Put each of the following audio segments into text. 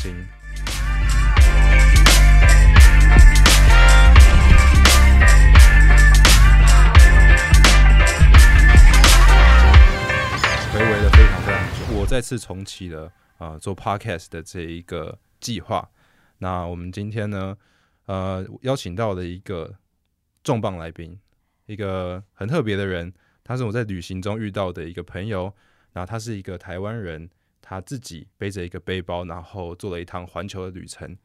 心。回味了非常非常久，我再次重启了呃做 podcast 的这一个计划。那我们今天呢，呃，邀请到了一个重磅来宾，一个很特别的人，他是我在旅行中遇到的一个朋友。然后他是一个台湾人，他自己背着一个背包，然后做了一趟环球的旅程。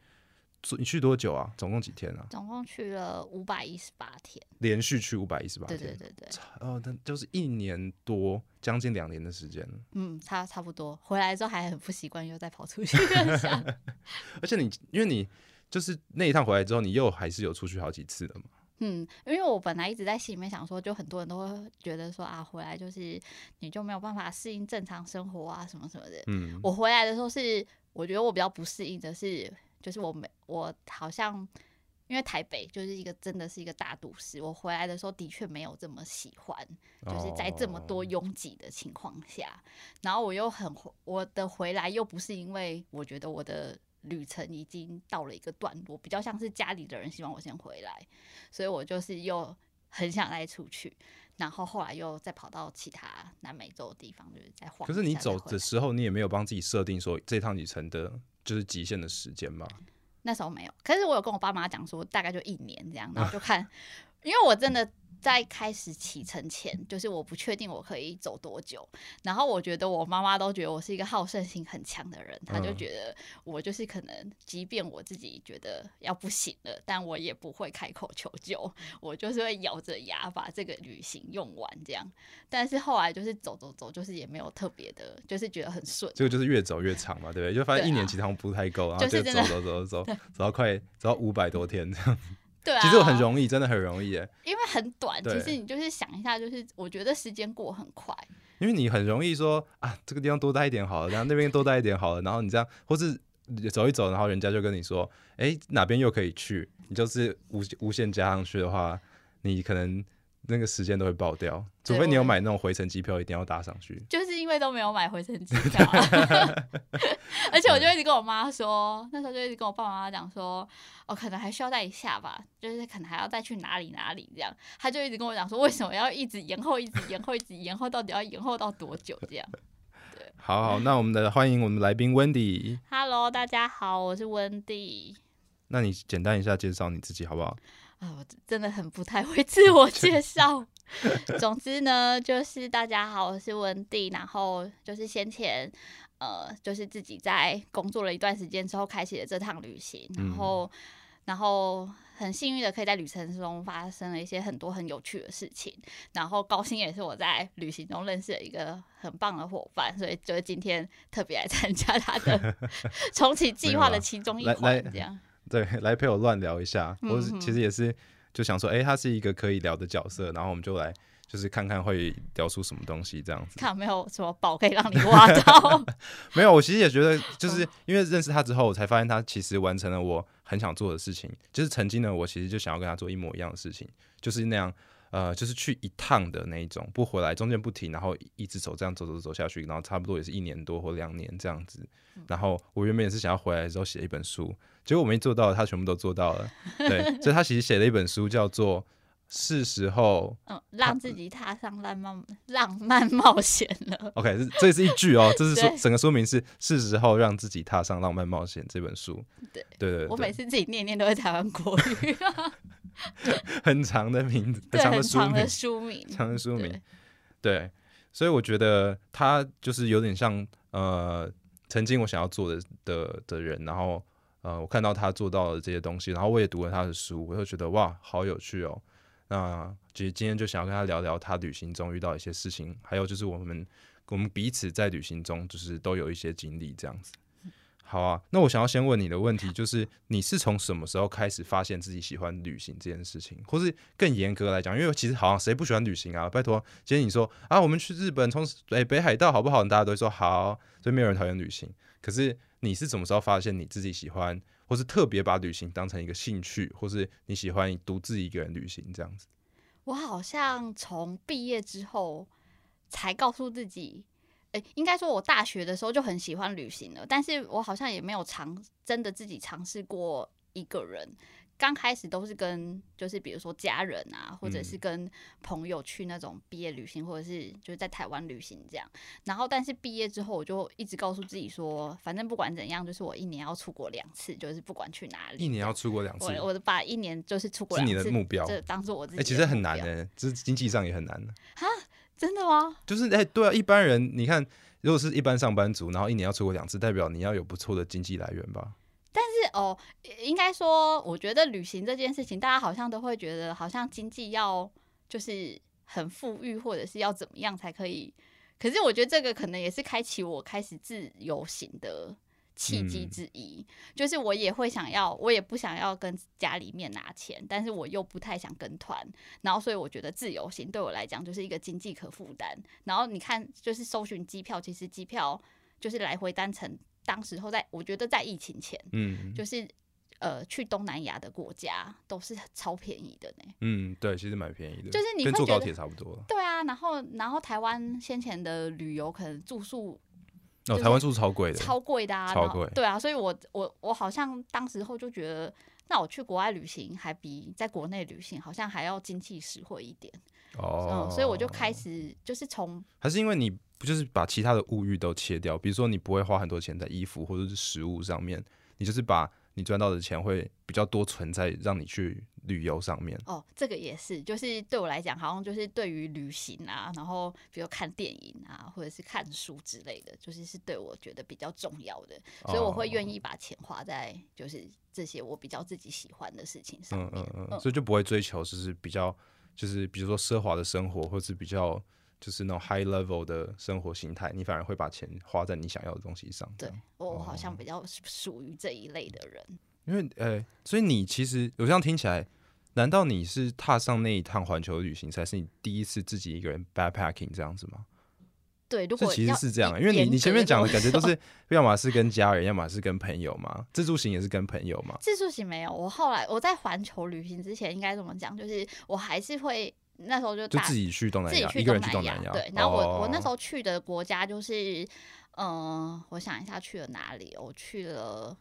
你去多久啊？总共几天啊？总共去了五百一十八天，连续去五百一十八天。对对对对。哦，那就是一年多，将近两年的时间嗯，差差不多。回来之后还很不习惯，又再跑出去。而且你，因为你就是那一趟回来之后，你又还是有出去好几次的嘛。嗯，因为我本来一直在心里面想说，就很多人都会觉得说啊，回来就是你就没有办法适应正常生活啊，什么什么的。嗯，我回来的时候是，我觉得我比较不适应的是，就是我没我好像因为台北就是一个真的是一个大都市，我回来的时候的确没有这么喜欢，就是在这么多拥挤的情况下，然后我又很我的回来又不是因为我觉得我的。旅程已经到了一个段落，比较像是家里的人希望我先回来，所以我就是又很想再出去，然后后来又再跑到其他南美洲的地方，就是在晃。可是你走的时候，你也没有帮自己设定说这趟旅程的就是极限的时间吗？那时候没有，可是我有跟我爸妈讲说，大概就一年这样，然后就 看，因为我真的。在开始启程前，就是我不确定我可以走多久。然后我觉得我妈妈都觉得我是一个好胜心很强的人，她就觉得我就是可能，即便我自己觉得要不行了，但我也不会开口求救，我就是会咬着牙把这个旅行用完这样。但是后来就是走走走，就是也没有特别的，就是觉得很顺。这个就是越走越长嘛，对不对？就发现一年其实不太够，然后就走走走走走，走到快走到五百多天这样。对，其实我很容易，真的很容易哎。因为很短，其实你就是想一下，就是我觉得时间过很快。因为你很容易说啊，这个地方多待一点好了，然后那边多待一点好了，然后你这样，或是走一走，然后人家就跟你说，哎，哪边又可以去？你就是无无限加上去的话，你可能。那个时间都会爆掉，除非你有买那种回程机票，一定要搭上去。就是因为都没有买回程机 票，而且我就一直跟我妈说，那时候就一直跟我爸爸妈妈讲说，哦，可能还需要再一下吧，就是可能还要再去哪里哪里这样。他就一直跟我讲说，为什么要一直延后，一直延后，一直延后，到底要延后到多久这样？对，好好，那我们的欢迎我们来宾 Wendy。Hello，大家好，我是 Wendy。那你简单一下介绍你自己好不好？啊，我真的很不太会自我 介绍。总之呢，就是大家好，我是文迪。然后就是先前，呃，就是自己在工作了一段时间之后，开启了这趟旅行。然后，然后很幸运的可以在旅程中发生了一些很多很有趣的事情。然后高兴也是我在旅行中认识了一个很棒的伙伴，所以就是今天特别来参加他的 重启计划的其中一环，这样。对，来陪我乱聊一下，我其实也是就想说，哎，他是一个可以聊的角色，然后我们就来就是看看会聊出什么东西这样子。看没有什么宝可以让你挖到？没有，我其实也觉得，就是因为认识他之后，我才发现他其实完成了我很想做的事情。就是曾经呢，我其实就想要跟他做一模一样的事情，就是那样。呃，就是去一趟的那一种，不回来，中间不停，然后一直走，这样走走走下去，然后差不多也是一年多或两年这样子。然后我原本也是想要回来的时候写一本书，结果我没做到，他全部都做到了。对，所以他其实写了一本书，叫做《是时候》，嗯，让自己踏上浪漫浪漫冒险了。OK，这是一句哦，这是说整个说明是是时候让自己踏上浪漫冒险这本书。对对对，我每次自己念念都会台湾国语。很长的名字，很长的书名，书名，长的书名，对，所以我觉得他就是有点像呃，曾经我想要做的的的人，然后呃，我看到他做到了这些东西，然后我也读了他的书，我就觉得哇，好有趣哦。那其实今天就想要跟他聊聊他旅行中遇到一些事情，还有就是我们我们彼此在旅行中就是都有一些经历这样子。好啊，那我想要先问你的问题就是，你是从什么时候开始发现自己喜欢旅行这件事情，或是更严格来讲，因为其实好像谁不喜欢旅行啊？拜托，今天你说啊，我们去日本，从诶北海道好不好？大家都说好，所以没有人讨厌旅行。可是你是什么时候发现你自己喜欢，或是特别把旅行当成一个兴趣，或是你喜欢独自一个人旅行这样子？我好像从毕业之后才告诉自己。诶，应该说我大学的时候就很喜欢旅行了，但是我好像也没有尝真的自己尝试过一个人。刚开始都是跟就是比如说家人啊，或者是跟朋友去那种毕业旅行，或者是就是在台湾旅行这样。然后但是毕业之后，我就一直告诉自己说，反正不管怎样，就是我一年要出国两次，就是不管去哪里，一年要出国两次。我我把一年就是出国是你的目标，这当做我自己。哎，其实很难呢，这经济上也很难哈，真的吗？就是哎，对啊，一般人你看，如果是一般上班族，然后一年要出国两次，代表你要有不错的经济来源吧。但是哦，应该说，我觉得旅行这件事情，大家好像都会觉得，好像经济要就是很富裕，或者是要怎么样才可以。可是我觉得这个可能也是开启我开始自由行的契机之一。就是我也会想要，我也不想要跟家里面拿钱，但是我又不太想跟团。然后，所以我觉得自由行对我来讲就是一个经济可负担。然后你看，就是搜寻机票，其实机票就是来回单程。当时候在，我觉得在疫情前，嗯，就是呃，去东南亚的国家都是超便宜的呢。嗯，对，其实蛮便宜的，就是你跟坐高铁差不多。对啊，然后然后台湾先前的旅游可能住宿，哦，台湾住宿超贵的，超贵的啊，超贵。对啊，所以我我我好像当时候就觉得，那我去国外旅行还比在国内旅行好像还要经济实惠一点。哦，所以我就开始就是从，还是因为你不就是把其他的物欲都切掉，比如说你不会花很多钱在衣服或者是食物上面，你就是把你赚到的钱会比较多存在让你去旅游上面。哦，这个也是，就是对我来讲，好像就是对于旅行啊，然后比如看电影啊，或者是看书之类的，就是是对我觉得比较重要的，所以我会愿意把钱花在就是这些我比较自己喜欢的事情上面。嗯嗯嗯，所以就不会追求就是比较。就是比如说奢华的生活，或是比较就是那种 high level 的生活形态，你反而会把钱花在你想要的东西上。对，我好像比较属于这一类的人。因为呃，所以你其实我这样听起来，难道你是踏上那一趟环球旅行才是你第一次自己一个人 backpacking 这样子吗？对，如果其实是这样，因为你你前面讲的感觉都是，要么是跟家人，要么是跟朋友嘛。自助行也是跟朋友嘛。自助行没有，我后来我在环球旅行之前应该怎么讲？就是我还是会那时候就就自己去东南亚，一个人去东南亚。对，然后我我那时候去的国家就是，嗯，我想一下去了哪里？我去了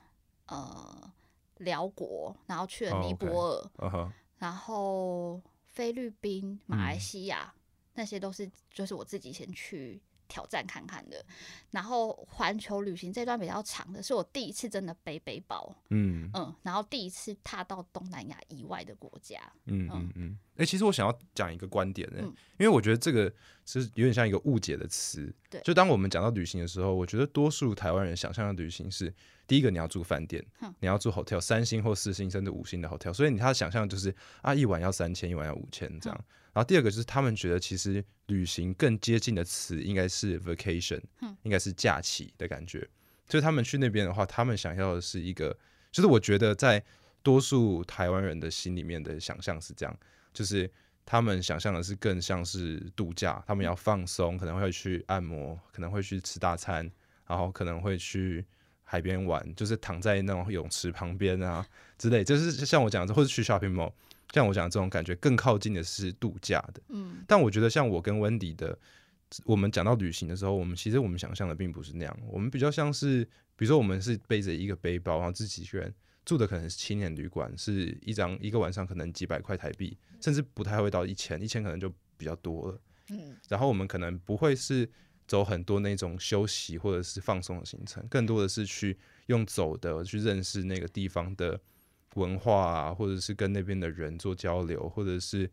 呃辽国，然后去了尼泊尔，然后菲律宾、马来西亚，那些都是就是我自己先去。挑战看看的，然后环球旅行这段比较长的，是我第一次真的背背包，嗯嗯，然后第一次踏到东南亚以外的国家，嗯嗯嗯。哎，其实我想要讲一个观点呢，因为我觉得这个是有点像一个误解的词。对，就当我们讲到旅行的时候，我觉得多数台湾人想象的旅行是，第一个你要住饭店，你要住 hotel，三星或四星甚至五星的 hotel，所以你他想象就是啊，一晚要三千，一晚要五千这样。然后第二个就是他们觉得其实旅行更接近的词应该是 vacation，应该是假期的感觉。所以他们去那边的话，他们想要的是一个，就是我觉得在多数台湾人的心里面的想象是这样。就是他们想象的是更像是度假，他们要放松，可能会去按摩，可能会去吃大餐，然后可能会去海边玩，就是躺在那种泳池旁边啊之类。就是像我讲的，或者去 shopping mall，像我讲的这种感觉，更靠近的是度假的。嗯，但我觉得像我跟温迪的，我们讲到旅行的时候，我们其实我们想象的并不是那样，我们比较像是，比如说我们是背着一个背包，然后自己一个人。住的可能是青年旅馆，是一张一个晚上可能几百块台币，甚至不太会到一千，一千可能就比较多了。嗯，然后我们可能不会是走很多那种休息或者是放松的行程，更多的是去用走的去认识那个地方的文化啊，或者是跟那边的人做交流，或者是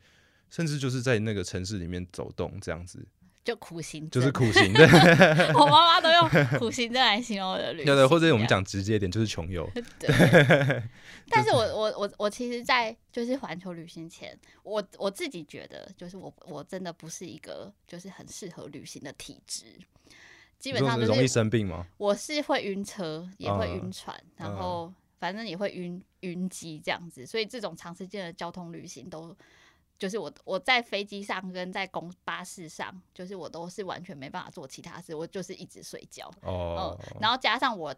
甚至就是在那个城市里面走动这样子。就苦行，就是苦行的。我妈妈都用苦行症来形容我的旅行。对对，或者我们讲直接一点，就是穷游。对。但是我我我我其实，在就是环球旅行前，我我自己觉得，就是我我真的不是一个就是很适合旅行的体质。基本上就是容易生病吗？我是会晕车，也会晕船，然后反正也会晕晕机这样子，所以这种长时间的交通旅行都。就是我我在飞机上跟在公巴士上，就是我都是完全没办法做其他事，我就是一直睡觉。哦，嗯，然后加上我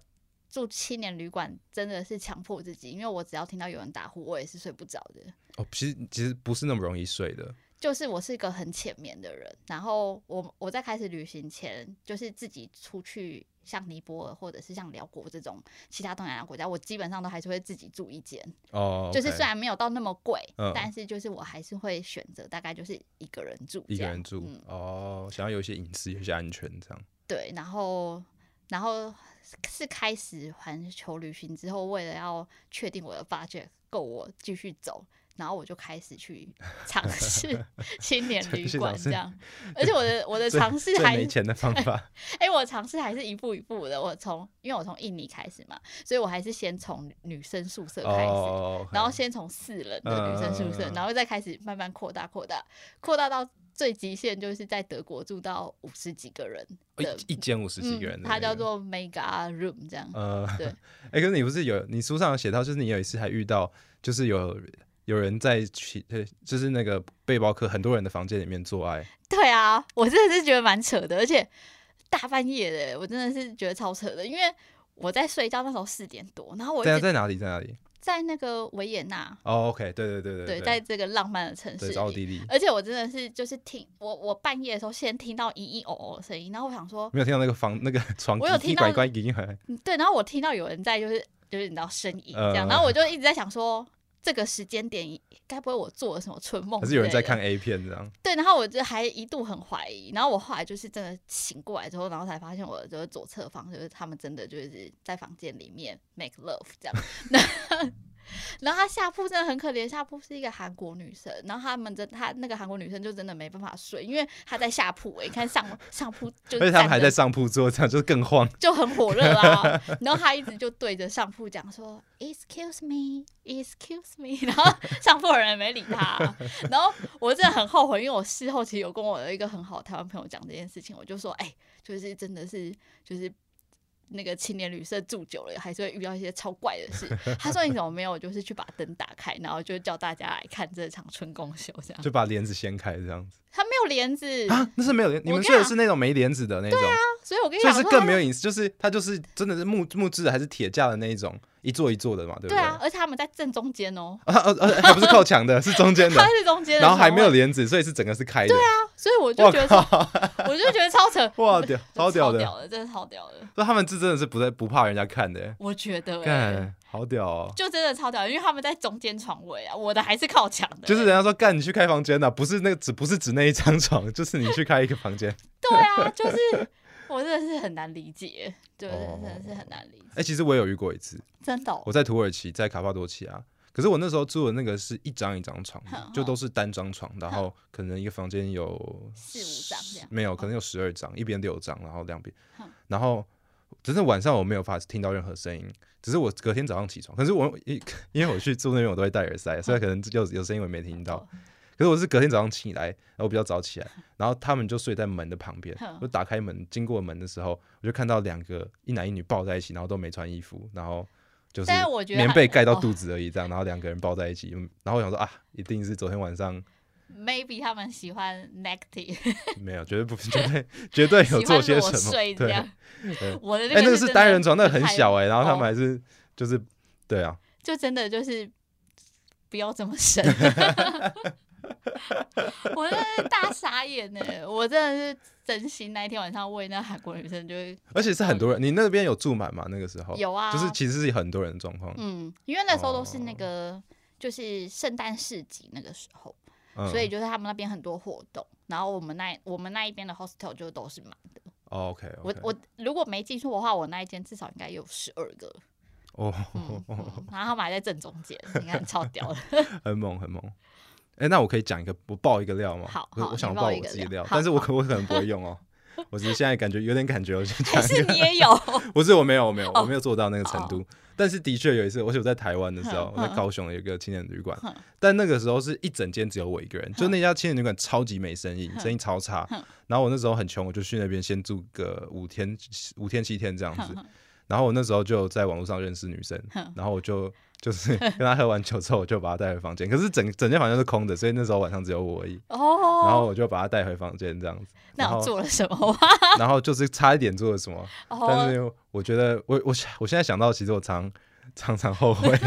住青年旅馆，真的是强迫自己，因为我只要听到有人打呼，我也是睡不着的。哦，其实其实不是那么容易睡的。就是我是一个很浅眠的人，然后我我在开始旅行前，就是自己出去，像尼泊尔或者是像辽国这种其他东南亚国家，我基本上都还是会自己住一间。哦，就是虽然没有到那么贵，但是就是我还是会选择大概就是一个人住，一个人住。哦，想要有一些隐私，有些安全这样。对，然后然后是开始环球旅行之后，为了要确定我的 budget 够我继续走。然后我就开始去尝试 青年旅馆这样，而且我的我的 尝试还没钱的方法。哎，我尝试还是一步一步的。我从因为我从印尼开始嘛，所以我还是先从女生宿舍开始，然后先从四人的女生宿舍，然后再开始慢慢扩大扩大扩大到最极限，就是在德国住到五十几个人的一间五十几个人，它叫做 Mega Room 这样。呃，对。哎，可是你不是有你书上有写到，就是你有一次还遇到，就是有。有人在去，就是那个背包客，很多人的房间里面做爱。对啊，我真的是觉得蛮扯的，而且大半夜的，我真的是觉得超扯的。因为我在睡觉那时候四点多，然后我在在哪里？在哪里？在那个维也纳。哦，OK，对对对对对，在这个浪漫的城市，奥地利。而且我真的是就是听我我半夜的时候先听到咿咿哦哦的声音，然后我想说没有听到那个房那个床，我有听到乖乖乖对，然后我听到有人在就是就是你知道声音这样，然后我就一直在想说。这个时间点，该不会我做了什么春梦？还是有人在看 A 片这样？对，然后我就还一度很怀疑，然后我后来就是真的醒过来之后，然后才发现我的左侧方就是他们真的就是在房间里面 make love 这样。然后他下铺真的很可怜，下铺是一个韩国女生，然后他们真她那个韩国女生就真的没办法睡，因为她在下铺哎，你看上上铺就，而且他们还在上铺做，这样就更慌，就很火热啊。然后他一直就对着上铺讲说，Excuse me，Excuse me，然后上铺的人没理他。然后我真的很后悔，因为我事后其实有跟我的一个很好的台湾朋友讲这件事情，我就说，哎，就是真的是就是。那个青年旅社住久了，还是会遇到一些超怪的事。他说：“你怎么没有，就是去把灯打开，然后就叫大家来看这场春宫秀，这样就把帘子掀开这样子。”他没有帘子啊，那是没有帘。你们睡的是那种没帘子的那种。对啊，所以我跟你讲，就是更没有隐私，就是它就是真的是木木质的还是铁架的那一种。一座一座的嘛，对不对？对啊，而且他们在正中间哦。啊啊啊！还不是靠墙的，是中间的。它是中间的，然后还没有帘子，所以是整个是开的。对啊，所以我就觉得，我就觉得超扯。哇屌，超屌的，真的超屌的。那他们这真的是不在不怕人家看的。我觉得，干好屌哦，就真的超屌，因为他们在中间床位啊，我的还是靠墙的。就是人家说干，你去开房间的，不是那个只不是指那一张床，就是你去开一个房间。对啊，就是。我真的是很难理解，对，真的是很难理解。哎，其实我也有遇过一次，真的。我在土耳其，在卡帕多奇亚，可是我那时候住的那个是一张一张床，就都是单张床，然后可能一个房间有四五张这样，没有，可能有十二张，一边六张，然后两边，然后只是晚上我没有法听到任何声音，只是我隔天早上起床，可是我因 因为我去住那边我都会戴耳塞，所以可能有有声音我没听到。可是我是隔天早上起来，然后比较早起来，然后他们就睡在门的旁边。我打开门，经过门的时候，我就看到两个一男一女抱在一起，然后都没穿衣服，然后就是棉被盖到肚子而已，这样，然后两个人抱在一起。然后我想说啊，一定是昨天晚上，maybe 他们喜欢 negative，没有，绝对不，绝对 绝对有做些什么。对，我的哎，那个是单人床，那个很小哎，然后他们还是就是对啊，就真的就是不要这么深。我真的是大傻眼呢！我真的是真心那一天晚上为那韩国女生，就而且是很多人。你那边有住满吗？那个时候有啊，就是其实是很多人的状况。嗯，因为那时候都是那个就是圣诞市集那个时候，所以就是他们那边很多活动，然后我们那我们那一边的 hostel 就都是满的。OK，我我如果没记错的话，我那一间至少应该有十二个哦，然后他们还在正中间，你看超屌的，很猛很猛。哎，那我可以讲一个，我爆一个料吗？好，我想爆我自己料，但是我可我可能不会用哦。我只是现在感觉有点感觉，我就 讲。是 你也有？不是，我没有，我没有，我没有做到那个程度。但是的确有一次，我是在台湾的时候，我在高雄有一个青年旅馆，但那个时候是一整间只有我一个人，就那家青年旅馆超级没生意，生意超差。然后我那时候很穷，我就去那边先住个五天、五天七天这样子。然后我那时候就在网络上认识女生，然后我就。就是 跟他喝完酒之后，我就把他带回房间。可是整整间房间是空的，所以那时候晚上只有我而已。哦。然后我就把他带回房间，这样子。那做了什么？然后就是差一点做了什么。但是我觉得，我我我现在想到，其实我常常常后悔。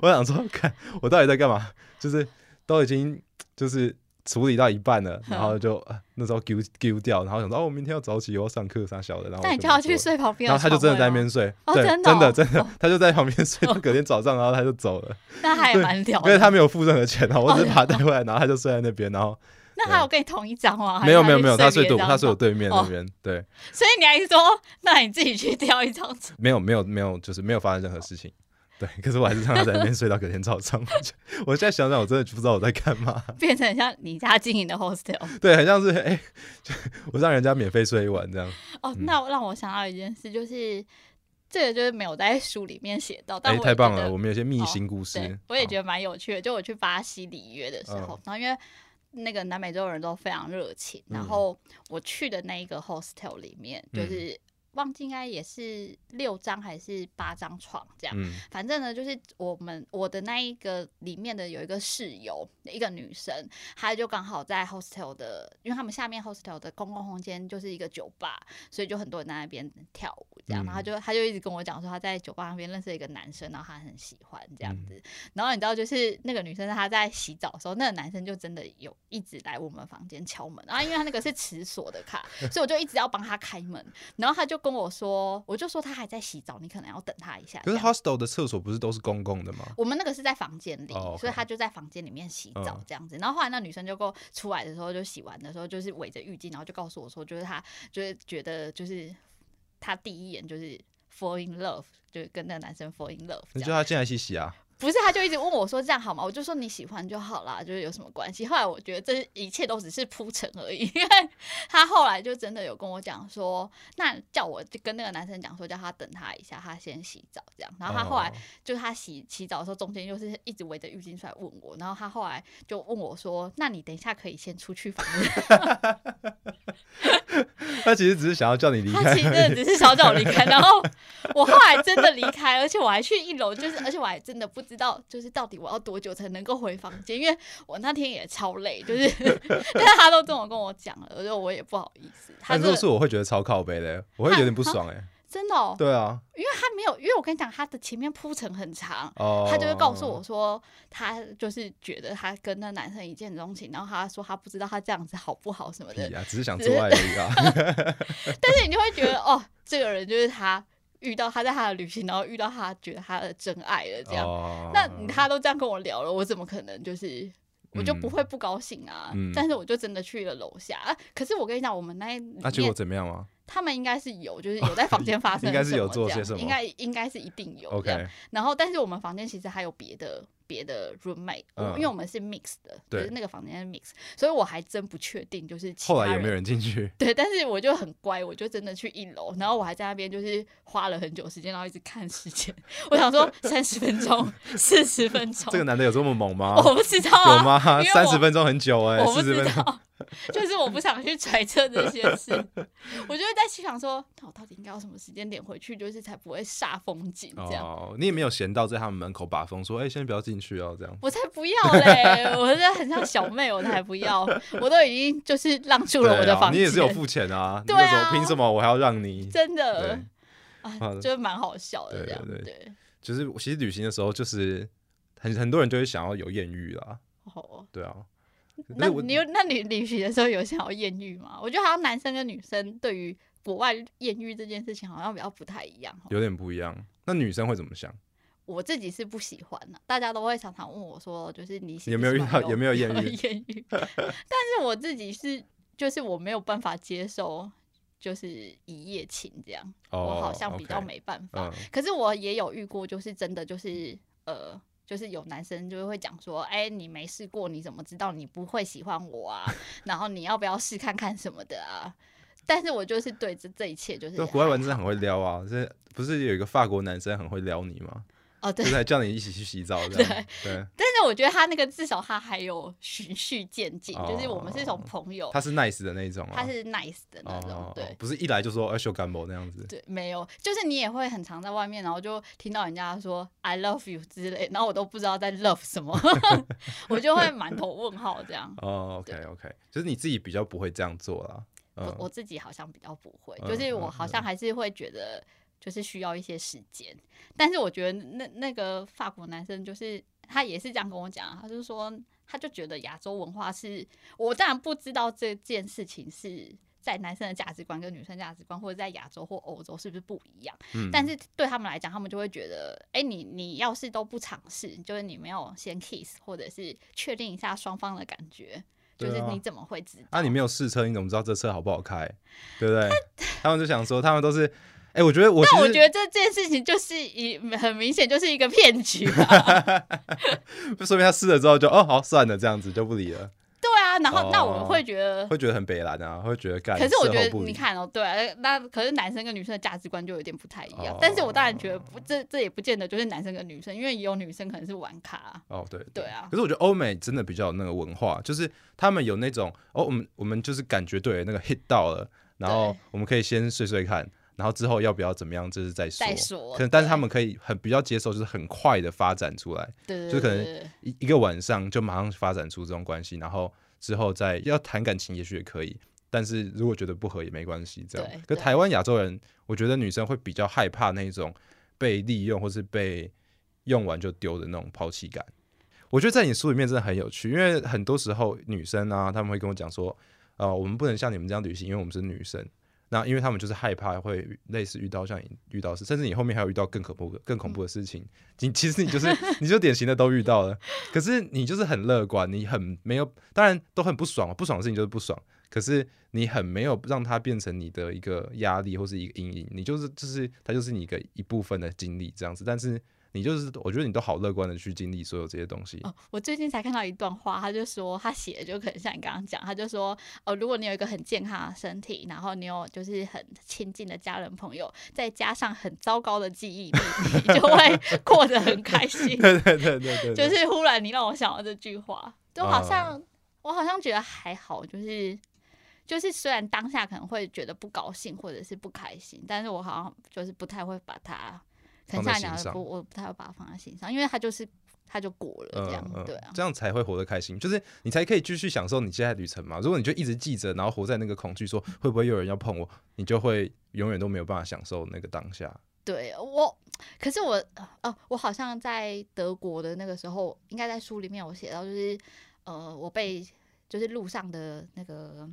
我想说，看我到底在干嘛？就是都已经就是处理到一半了，然后就那时候丢丢掉，然后想说哦，我明天要早起，我要上课啥小的，然后那你叫他去睡旁边，然后他就真的在那边睡，对，真的真的，他就在旁边睡，到隔天早上，然后他就走了。那还蛮屌，因为他没有付任何钱啊，我只是把他带回来，然后他就睡在那边，然后。那他有跟你同一张吗？没有没有没有，他睡对，他睡我对面那边，对。所以你还说，那你自己去挑一张？没有没有没有，就是没有发生任何事情。对，可是我还是让他在那边睡到隔天早上。我现在想想，我真的不知道我在干嘛。变成像你家经营的 hostel。对，很像是哎，我让人家免费睡一晚这样。哦，那让我想到一件事，就是这个就是没有在书里面写到，但太棒了，我们有些秘辛故事，我也觉得蛮有趣的。就我去巴西里约的时候，然后因为。那个南美洲人都非常热情，然后我去的那一个 hostel 里面就是。忘记应该也是六张还是八张床这样，反正呢就是我们我的那一个里面的有一个室友，一个女生，她就刚好在 hostel 的，因为他们下面 hostel 的公共空间就是一个酒吧，所以就很多人在那边跳舞这样，然后就她就一直跟我讲说她在酒吧那边认识一个男生，然后她很喜欢这样子，然后你知道就是那个女生她在洗澡的时候，那个男生就真的有一直来我们房间敲门，然后因为他那个是 磁锁的卡，所以我就一直要帮他开门，然后他就。跟我说，我就说他还在洗澡，你可能要等他一下。可是 hostel 的厕所不是都是公共的吗？我们那个是在房间里，所以他就在房间里面洗澡这样子。然后后来那女生就跟我出来的时候，就洗完的时候就是围着浴巾，然后就告诉我说，就是他就是觉得就是他第一眼就是 fall in love，就是跟那个男生 fall in love。你叫他进来去洗啊？不是，他就一直问我说：“这样好吗？”我就说：“你喜欢就好啦，就是有什么关系。”后来我觉得这一切都只是铺陈而已，因为他后来就真的有跟我讲说：“那叫我就跟那个男生讲说，叫他等他一下，他先洗澡这样。”然后他后来就是他洗洗澡的时候，中间就是一直围着浴巾出来问我。然后他后来就问我说：“那你等一下可以先出去房间。”他其实只是想要叫你离开，他其实只是想要叫我离开。然后我后来真的离开，而且我还去一楼，就是而且我还真的不知道，就是到底我要多久才能够回房间，因为我那天也超累，就是，但是他都这么跟我讲了，我说我也不好意思。他如果是我会觉得超靠背的，我会有点不爽哎。真的哦，对啊，因为他没有，因为我跟你讲，他的前面铺陈很长，他就会告诉我说，他就是觉得他跟那男生一见钟情，然后他说他不知道他这样子好不好什么的，啊只是想做爱而已啊。但是你就会觉得，哦，这个人就是他遇到他在他的旅行，然后遇到他觉得他的真爱了，这样，那他都这样跟我聊了，我怎么可能就是我就不会不高兴啊？但是我就真的去了楼下，可是我跟你讲，我们那那结果怎么样吗？他们应该是有，就是有在房间发生，应该是有做些什么，应该应该是一定有。OK，然后但是我们房间其实还有别的。别的 roommate，因为我们是 mix 的，就是那个房间是 mix，所以我还真不确定，就是后来有没有人进去？对，但是我就很乖，我就真的去一楼，然后我还在那边就是花了很久时间，然后一直看时间。我想说三十分钟、四十分钟，这个男的有这么猛吗？我不知道，有吗？三十分钟很久哎，四十分钟，就是我不想去揣测这些事，我就在心想说，那我到底应该要什么时间点回去，就是才不会煞风景这样？哦你也没有闲到在他们门口把风，说哎，先不要进。进去要，这样我才不要嘞！我真的很像小妹，我才不要！我都已经就是让出了我的房间，你也是有付钱啊？对啊，凭什么我还要让你？真的啊，就是蛮好笑的，这样对。就是其实旅行的时候，就是很很多人就会想要有艳遇啦。哦，对啊。那你有那你旅行的时候有想要艳遇吗？我觉得好像男生跟女生对于国外艳遇这件事情好像比较不太一样，有点不一样。那女生会怎么想？我自己是不喜欢的，大家都会常常问我说，就是你有没有遇到有没有艳遇？艳遇，但是我自己是，就是我没有办法接受，就是一夜情这样，我好像比较没办法。可是我也有遇过，就是真的就是呃，就是有男生就会讲说，哎，你没试过，你怎么知道你不会喜欢我啊？然后你要不要试看看什么的啊？但是我就是对这这一切就是，国外文真的很会撩啊！这不是有一个法国男生很会撩你吗？哦，对，才叫你一起去洗澡的。对。对，但是我觉得他那个至少他还有循序渐进，就是我们是从朋友，他是 nice 的那种，他是 nice 的那种，对，不是一来就说要修干部那样子。对，没有，就是你也会很常在外面，然后就听到人家说 I love you 之类，然后我都不知道在 love 什么，我就会满头问号这样。哦，OK OK，就是你自己比较不会这样做啦。我我自己好像比较不会，就是我好像还是会觉得。就是需要一些时间。但是我觉得那那个法国男生就是他也是这样跟我讲，他就说他就觉得亚洲文化是我当然不知道这件事情是。在男生的价值观跟女生价值观，或者在亚洲或欧洲是不是不一样？嗯，但是对他们来讲，他们就会觉得，哎，你你要是都不尝试，就是你没有先 kiss，或者是确定一下双方的感觉，就是你怎么会知道？啊，你没有试车，你怎么知道这车好不好开？对不对？他们就想说，他们都是，哎，我觉得我，但我觉得这件事情就是一很明显就是一个骗局，说明他试了之后就哦好算了，这样子就不理了。对啊，然后那我会觉得会觉得很北蓝啊，会觉得干。可是我觉得你看哦，对，啊那可是男生跟女生的价值观就有点不太一样。但是我当然觉得不，这这也不见得就是男生跟女生，因为也有女生可能是玩卡。哦，对，对啊。可是我觉得欧美真的比较有那个文化，就是他们有那种哦，我们我们就是感觉对那个 hit 到了，然后我们可以先睡睡看，然后之后要不要怎么样，这是再说。再说。可能但是他们可以很比较接受，就是很快的发展出来，对，就可能一一个晚上就马上发展出这种关系，然后。之后再要谈感情，也许也可以，但是如果觉得不合也没关系。这样，可台湾亚洲人，我觉得女生会比较害怕那种被利用或是被用完就丢的那种抛弃感。我觉得在你书里面真的很有趣，因为很多时候女生啊，他们会跟我讲说，呃，我们不能像你们这样旅行，因为我们是女生。那因为他们就是害怕会类似遇到像你遇到事，甚至你后面还有遇到更可怖、更恐怖的事情。你其实你就是你就典型的都遇到了，可是你就是很乐观，你很没有，当然都很不爽，不爽的事情就是不爽。可是你很没有让它变成你的一个压力或是一个阴影，你就是就是它就是你一个一部分的经历这样子，但是。你就是，我觉得你都好乐观的去经历所有这些东西。哦，我最近才看到一段话，他就说他写的就可能像你刚刚讲，他就说哦，如果你有一个很健康的身体，然后你有就是很亲近的家人朋友，再加上很糟糕的记忆力，你就会 过得很开心。对对对对对，就是忽然你让我想到这句话，就好像我好像觉得还好，就是就是虽然当下可能会觉得不高兴或者是不开心，但是我好像就是不太会把它。放在心上，不，我不太会把它放在心上，因为它就是，它就过了这样，对啊，这样才会活得开心，就是你才可以继续享受你现在旅程嘛。如果你就一直记着，然后活在那个恐惧，说会不会有人要碰我，你就会永远都没有办法享受那个当下。对我，可是我，哦，我好像在德国的那个时候，应该在书里面有写到，就是呃，我被就是路上的那个。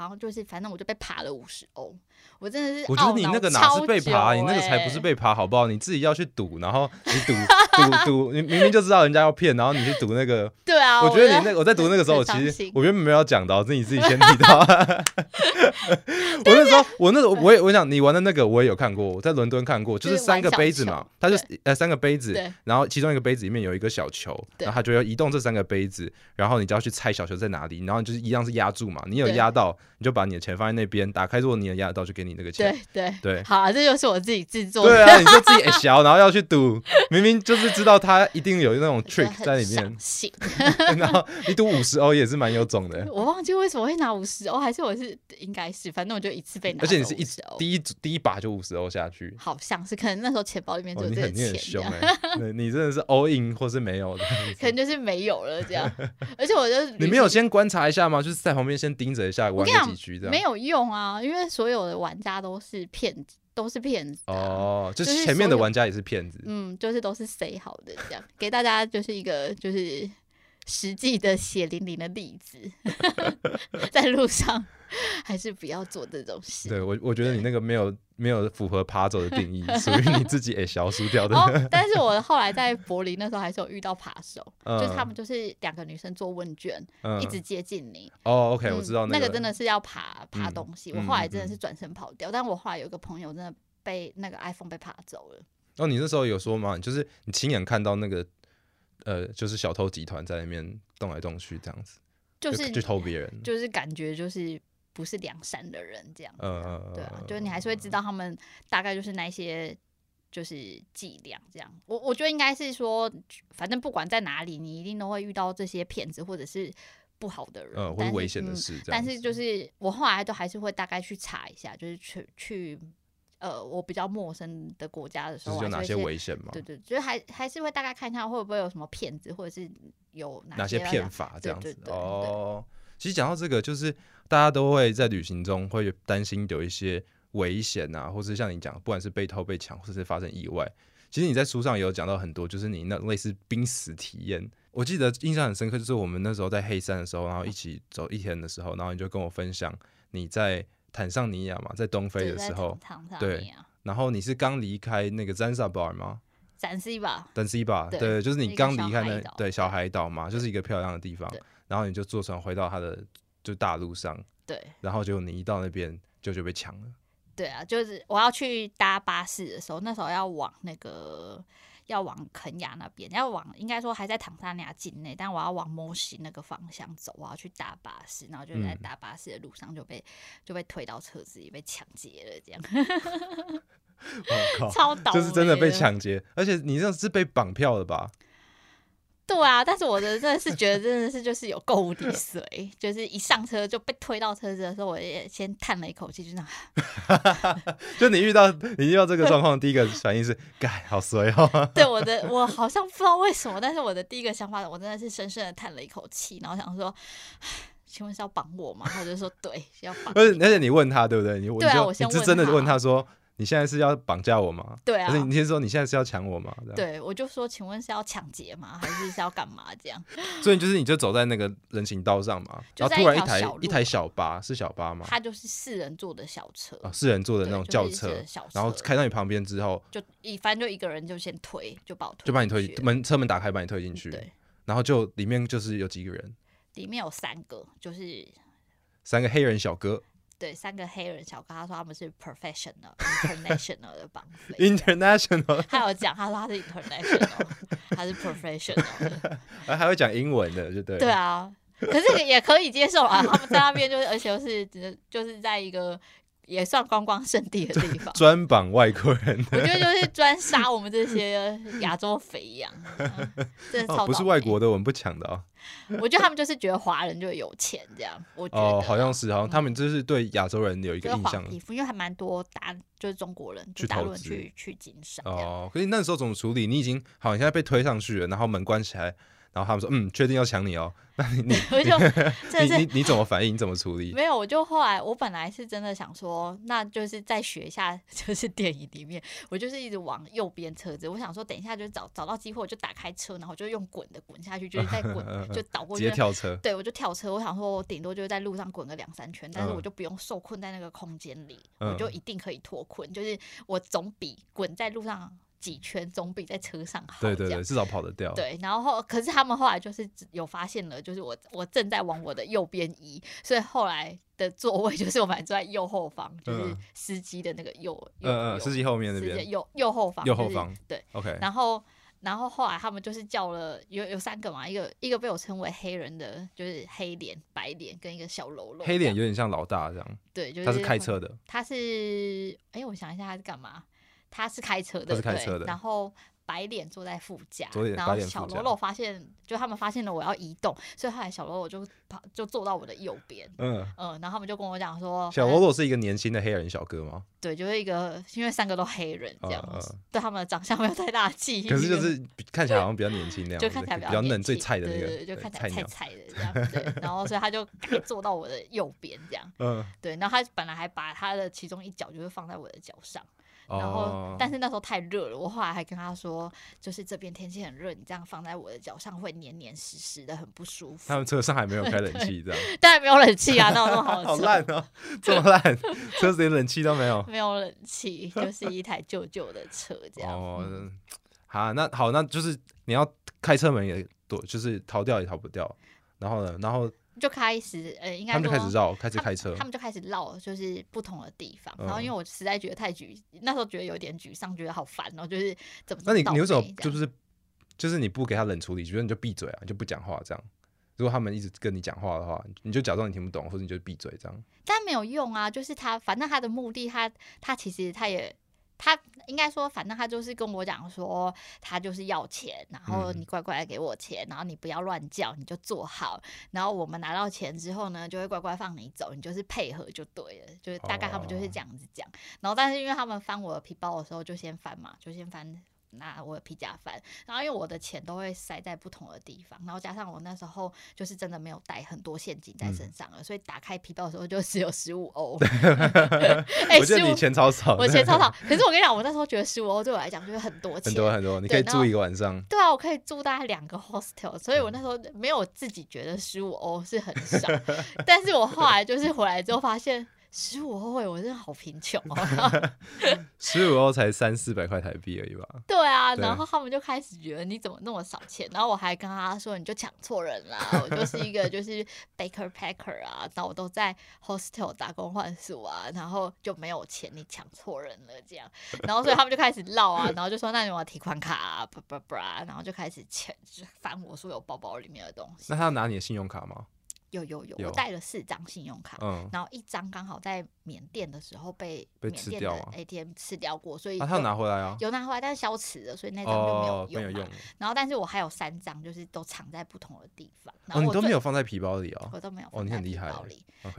然后就是，反正我就被爬了五十欧，我真的是。我觉得你那个哪是被爬，你那个才不是被爬，好不好？你自己要去赌，然后你赌赌赌，你明明就知道人家要骗，然后你去赌那个。对啊。我觉得你那我在读那个时候，其实我原本没有讲到，是你自己先提到。我那时候，我那时候我也我想你玩的那个我也有看过，我在伦敦看过，就是三个杯子嘛，它就呃三个杯子，然后其中一个杯子里面有一个小球，然后它就要移动这三个杯子，然后你就要去猜小球在哪里，然后就是一样是压住嘛，你有压到。你就把你的钱放在那边，打开如果你的压得到，就给你那个钱。对对对，好，这就是我自己制作的。对啊，你就自己 小，然后要去赌，明明就是知道他一定有那种 trick 在里面。然后你赌五十欧也是蛮有种的。我忘记为什么会拿五十欧，还是我是应该是，反正我就一次被拿。而且你是一第一第一把就五十欧下去，好像是，可能那时候钱包里面就有这个钱。凶哎，你真的是 all in 或是没有的，可能就是没有了这样。而且我就你没有先观察一下吗？就是在旁边先盯着一下，玩个几局这样。没有用啊，因为所有的玩家都是骗子，都是骗子哦。就是前面的玩家也是骗子，嗯，就是都是谁好的这样，给大家就是一个就是实际的血淋淋的例子，在路上。还是不要做这种事。对我，我觉得你那个没有没有符合爬走的定义，属于你自己也消失掉的。但是我后来在柏林那时候还是有遇到扒手，就是他们就是两个女生做问卷，一直接近你。哦，OK，我知道那个真的是要爬爬东西。我后来真的是转身跑掉，但我后来有一个朋友真的被那个 iPhone 被爬走了。哦，你那时候有说吗？就是你亲眼看到那个呃，就是小偷集团在那边动来动去这样子，就是去偷别人，就是感觉就是。不是良善的人，这样，对啊，就是你还是会知道他们大概就是那些就是伎俩这样。我我觉得应该是说，反正不管在哪里，你一定都会遇到这些骗子或者是不好的人，呃，或者危险的事。但是就是我后来都还是会大概去查一下，就是去去呃我比较陌生的国家的时候，有哪些危险吗？对对，就是还还是会大概看一下会不会有什么骗子，或者是有哪些骗法这样子。哦，其实讲到这个，就是。大家都会在旅行中会担心有一些危险啊，或是像你讲，不管是被偷、被抢，或是发生意外，其实你在书上有讲到很多，就是你那类似濒死体验。我记得印象很深刻，就是我们那时候在黑山的时候，然后一起走一天的时候，然后你就跟我分享你在坦桑尼亚嘛，在东非的时候，对，然后你是刚离开那个赞萨巴尔吗？赞西吧，赞西吧，对，就是你刚离开那对小海岛嘛，就是一个漂亮的地方，然后你就坐船回到它的就大陆上，对，然后就你一到那边就就被抢了。对啊，就是我要去搭巴士的时候，那时候要往那个要往肯亚那边，要往应该说还在坦桑尼亚境内，但我要往摩西那个方向走，我要去搭巴士，然后就在搭巴士的路上就被就被推到车子里被抢劫了，这样。我靠，超倒，就是真的被抢劫，而且你这是被绑票的吧？对啊，但是我的真的是觉得真的是就是有够无敌水，就是一上车就被推到车子的时候，我也先叹了一口气，就那样。就你遇到你遇到这个状况，第一个反应是，盖好衰哦。对我的，我好像不知道为什么，但是我的第一个想法，我真的是深深的叹了一口气，然后想说，请问是要绑我吗？他就说对，要绑。而且而且你问他对不对？你对啊，我先是真的问他说。你现在是要绑架我吗？对啊。可是你先说你现在是要抢我吗？对，我就说，请问是要抢劫吗？还是是要干嘛？这样。所以就是你就走在那个人行道上嘛，然后突然一台一台小巴是小巴吗？它就是四人座的小车啊，四人座的那种轿车，然后开到你旁边之后，就一反正就一个人就先推，就把我推，就把你推门车门打开把你推进去，对。然后就里面就是有几个人，里面有三个，就是三个黑人小哥。对，三个黑人小哥，他说他们是 professional international 的绑匪。international，他有讲，他说他是 international，他是 professional，还还会讲英文的，就对。对啊，可是也可以接受啊。他们在那边就是，而且是只就是在一个。也算观光圣地的地方，专绑外国人。我觉得就是专杀我们这些亚洲肥羊，真的超不是外国的，我们不抢的啊。我觉得他们就是觉得华人就有钱这样。我觉哦，好像是，好像他们就是对亚洲人有一个印象。皮肤，因为还蛮多大就是中国人去大陆去去经商。哦，可是那时候怎么处理？你已经好，你现在被推上去了，然后门关起来。然后他们说：“嗯，确定要抢你哦？那你你 你 你你怎么反应？你怎么处理？没有，我就后来我本来是真的想说，那就是再学一下，就是电影里面，我就是一直往右边车子。我想说，等一下就找找到机会，我就打开车，然后就用滚的滚下去，就是再滚就倒过去，直接跳车。对，我就跳车。我想说，我顶多就是在路上滚个两三圈，但是我就不用受困在那个空间里，我就一定可以脱困。就是我总比滚在路上。”几圈总比在车上好，对对对，至少跑得掉。对，然后可是他们后来就是有发现了，就是我我正在往我的右边移，所以后来的座位 就是我们坐在右后方，就是司机的那个右，嗯嗯，司机后面那边右右后方，右后方，对，OK。然后然后后来他们就是叫了有有三个嘛，一个一个被我称为黑人的，就是黑脸白脸跟一个小喽啰，黑脸有点像老大这样，对，就是他是开车的，他是哎，我想一下他是干嘛？他是开车的，对，然后白脸坐在副驾，然后小喽啰发现，就他们发现了我要移动，所以后来小喽啰就跑，就坐到我的右边，嗯嗯，然后他们就跟我讲说，小喽啰是一个年轻的黑人小哥吗？对，就是一个，因为三个都黑人这样子，对他们的长相没有太大记忆，可是就是看起来好像比较年轻那样，就看起来比较嫩，最菜的那个，就看起来菜菜的这样，对，然后所以他就 坐到我的右边这样，嗯，对，然后他本来还把他的其中一脚就是放在我的脚上。然后，但是那时候太热了，我后来还跟他说，就是这边天气很热，你这样放在我的脚上会黏黏湿湿的，很不舒服。他们车上还没有开冷气，这样？当然没有冷气啊，那有那么好？好烂哦，这么烂，车子连冷气都没有。没有冷气，就是一台旧旧的车这样。哦，好，那好，那就是你要开车门也躲，就是逃掉也逃不掉。然后呢，然后。就开始，呃，应该他们就开始绕，开始开车，他们就开始绕，就是不同的地方。然后，因为我实在觉得太沮，那时候觉得有点沮丧，觉得好烦哦。就是怎么？那你你为什么就是就是你不给他冷处理，觉得你就闭嘴啊，你就不讲话这样？如果他们一直跟你讲话的话，你就假装你听不懂，或者你就闭嘴这样。但没有用啊，就是他，反正他的目的，他他其实他也。他应该说，反正他就是跟我讲说，他就是要钱，然后你乖乖给我钱，然后你不要乱叫，你就做好，然后我们拿到钱之后呢，就会乖乖放你走，你就是配合就对了，就是大概他们就是这样子讲。然后，但是因为他们翻我的皮包的时候，就先翻嘛，就先翻拿我的皮夹翻，然后因为我的钱都会塞在不同的地方，然后加上我那时候就是真的没有带很多现金在身上了，所以打开皮包的时候就只有十五欧。哎，我觉得你钱超少，我钱超少。可是我跟你讲，我那时候觉得十五欧对我来讲就是很多钱，很多很多，你可以住一个晚上。对啊，我可以住大概两个 hostel，所以我那时候没有自己觉得十五欧是很少，但是我后来就是回来之后发现。十五欧，我真的好贫穷啊！十五欧才三四百块台币而已吧？对啊，然后他们就开始觉得你怎么那么少钱？然后我还跟他说，你就抢错人啦！我就是一个就是 baker packer 啊，然后我都在 hostel 打工换宿啊，然后就没有钱，你抢错人了这样。然后所以他们就开始闹啊，然后就说那你要提款卡啊，叭叭叭，然后就开始抢，翻我所有包包里面的东西。那他要拿你的信用卡吗？有有有，我带了四张信用卡，然后一张刚好在缅甸的时候被被吃掉，ATM 吃掉过，所以他拿回来啊，有拿回来，但是消磁了，所以那张就没有用。然后，但是我还有三张，就是都藏在不同的地方。哦，你都没有放在皮包里哦？我都没有。哦，你很厉害。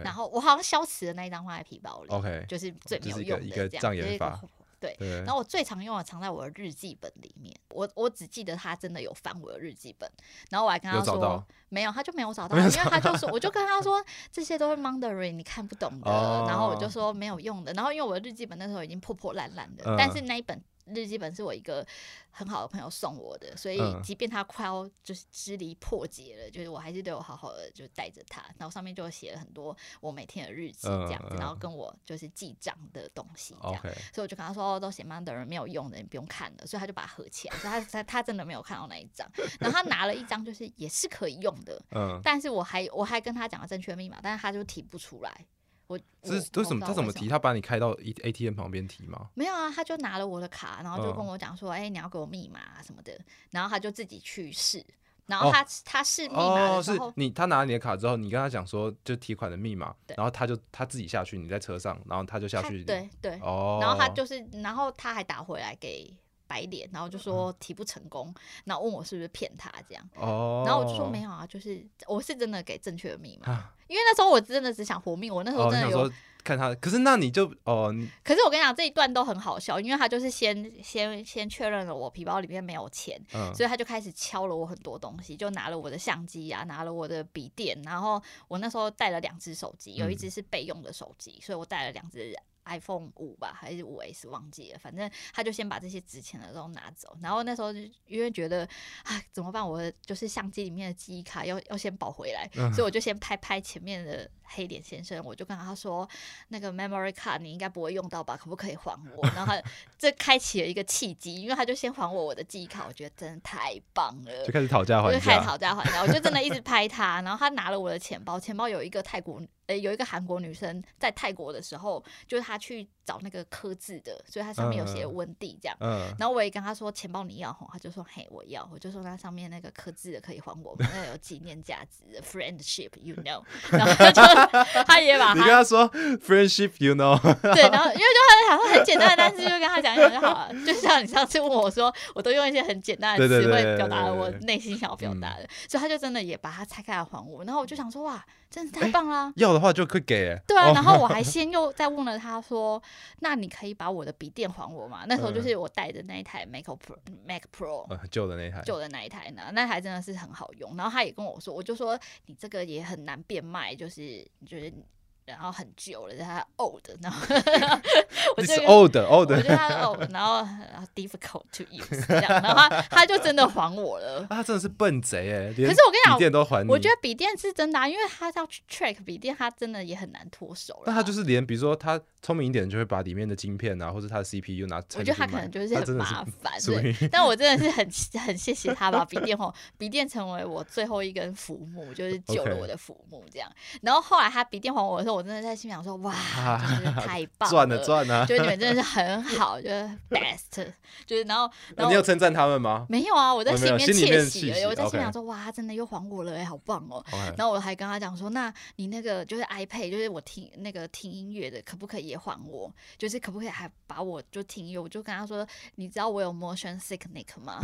然后我好像消磁的那一张放在皮包里，OK，就是最没有用的这样法。对，然后我最常用的藏在我的日记本里面。我我只记得他真的有翻我的日记本，然后我还跟他说没有，他就没有找到，因为他就说，我就跟他说这些都是 Mandarin，你看不懂的。然后我就说没有用的。然后因为我的日记本那时候已经破破烂烂的，但是那一本。日记本是我一个很好的朋友送我的，所以即便他快要就是支离破解了，就是我还是都有好好的就带着它，然后上面就写了很多我每天的日记这样子，然后跟我就是记账的东西这样，所以我就跟他说，都写慢的人没有用的，你不用看了，所以他就把它合起来，所以他他他真的没有看到那一张，然后他拿了一张就是也是可以用的，嗯，但是我还我还跟他讲了正确密码，但是他就提不出来。我这是为什么他怎么提？他把你开到 A A T M 旁边提吗？没有啊，他就拿了我的卡，然后就跟我讲说：“哎，你要给我密码什么的。”然后他就自己去试，然后他他试密码的时候，你他拿你的卡之后，你跟他讲说就提款的密码，然后他就他自己下去，你在车上，然后他就下去，对对，哦，然后他就是，然后他还打回来给。白脸，然后就说提不成功，然后问我是不是骗他这样，然后我就说没有啊，就是我是真的给正确的密码，因为那时候我真的只想活命，我那时候真的有看他，可是那你就哦，可是我跟你讲这一段都很好笑，因为他就是先先先确认了我皮包里面没有钱，所以他就开始敲了我很多东西，就拿了我的相机啊，拿了我的笔电，然后我那时候带了两只手机，有一只是备用的手机，所以我带了两只。iPhone 五吧，还是五 S 忘记了，反正他就先把这些值钱的都拿走。然后那时候就因为觉得啊，怎么办？我就是相机里面的记忆卡要要先保回来，所以我就先拍拍前面的黑脸先生，我就跟他说，那个 memory card 你应该不会用到吧？可不可以还我？然后 这开启了一个契机，因为他就先还我我的记忆卡，我觉得真的太棒了，就开始讨价还价，就开始讨价还价，我就真的一直拍他，然后他拿了我的钱包，钱包有一个泰国。有一个韩国女生在泰国的时候，就是她去找那个刻字的，所以她上面有写温蒂这样。然后我也跟她说钱包你要，她就说嘿我要，我就说那上面那个刻字的可以还我，那有纪念价值，friendship you know。然后就 他也把你跟他说 friendship you know。对，然后因为就他想说很简单的单词，就跟他讲一讲就好了。就像你上次问我说，我都用一些很简单的词汇表达了我内心想要表达的，所以他就真的也把它拆开来还我。然后我就想说哇。真是太棒啦！要的话就可以给。对啊，然后我还先又再问了他说：“那你可以把我的笔电还我吗？”那时候就是我带的那一台 Mac Pro Mac Pro，旧的那一台，旧的那一台呢，那台真的是很好用。然后他也跟我说，我就说你这个也很难变卖，就是就是。然后很旧了，他 old，然后 我就 old old，我觉得他 old，然后然 后 difficult to use，这样，然后他他就真的还我了。啊他真的是笨贼哎！可是我跟你讲，笔电都还。我觉得笔电是真的，因为他要去 track 笔电，他真的也很难脱手。那他就是连，比如说他聪明一点，就会把里面的晶片啊，或者他的 CPU 拿。我觉得他可能就是很麻烦，对。但我真的是很很谢谢他把笔电哦，笔电成为我最后一根浮木，就是救了我的浮木这样。然后后来他笔电还我的时候，我真的在心想说：“哇，真的太 棒了，赚了赚了！就你们真的是 很好，就是 best，就是然后，然后你有称赞他们吗？没有啊，我在心里面窃喜了。我在心想说：哇，真的又还我了，哎，好棒哦！然后我还跟他讲说：那你那个就是 iPad，就是我听那个听音乐的，可不可以也还我？就是可不可以还把我就听音乐？我就跟他说：你知道我有 motion sickness 吗？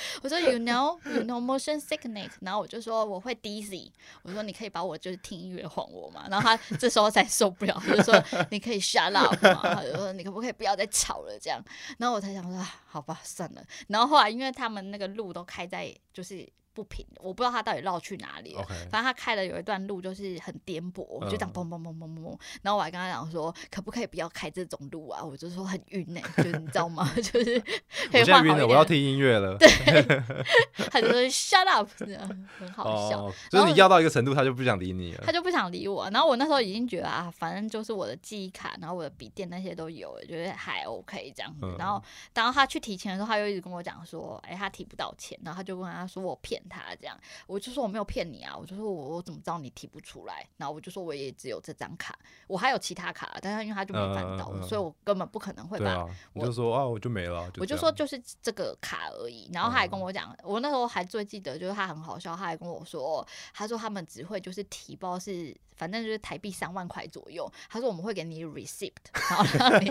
我说 you know you know motion sickness，然后我就说我会 dizzy，我说你可以把我就是听音乐晃我嘛，然后他这时候才受不了，就说你可以 shut up 嘛，他就说你可不可以不要再吵了这样，然后我才想说好吧算了，然后后来因为他们那个路都开在就是。不平，我不知道他到底绕去哪里了。反正他开的有一段路就是很颠簸，就这样嘣嘣嘣嘣嘣嘣。然后我还跟他讲说，可不可以不要开这种路啊？我就说很晕呢，就你知道吗？就是我现在晕了，我要听音乐了。对，他就说 shut up，很好笑。就是你要到一个程度，他就不想理你了。他就不想理我。然后我那时候已经觉得啊，反正就是我的记忆卡，然后我的笔电那些都有了，觉得还 OK 这样子。然后然后他去提钱的时候，他又一直跟我讲说，哎，他提不到钱。然后他就问他说，我骗。他这样，我就说我没有骗你啊，我就说我我怎么知道你提不出来？然后我就说我也只有这张卡，我还有其他卡，但是因为他就没翻到，所以我根本不可能会把。我就说啊，我就没了。我就说就是这个卡而已。然后他还跟我讲，我那时候还最记得，就是他很好笑，他还跟我说，他说他们只会就是提包是。反正就是台币三万块左右，他说我们会给你 receipt，然后让你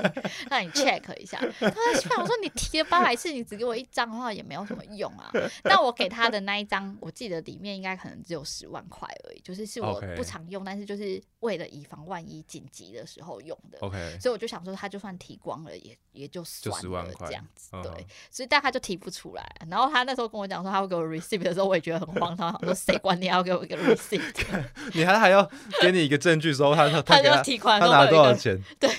让你 check 一下。他说：“我说你提了八百次，你只给我一张的话也没有什么用啊。”那我给他的那一张，我记得里面应该可能只有十万块而已，就是是我不常用，但是就是为了以防万一紧急的时候用的。OK，所以我就想说，他就算提光了，也也就算了这样子。对，所以但他就提不出来。然后他那时候跟我讲说他会给我 receipt 的时候，我也觉得很荒唐，说谁管你要给我一个 receipt？你还还要？给你一个证据，说他 他他就提款，他拿多少钱？对，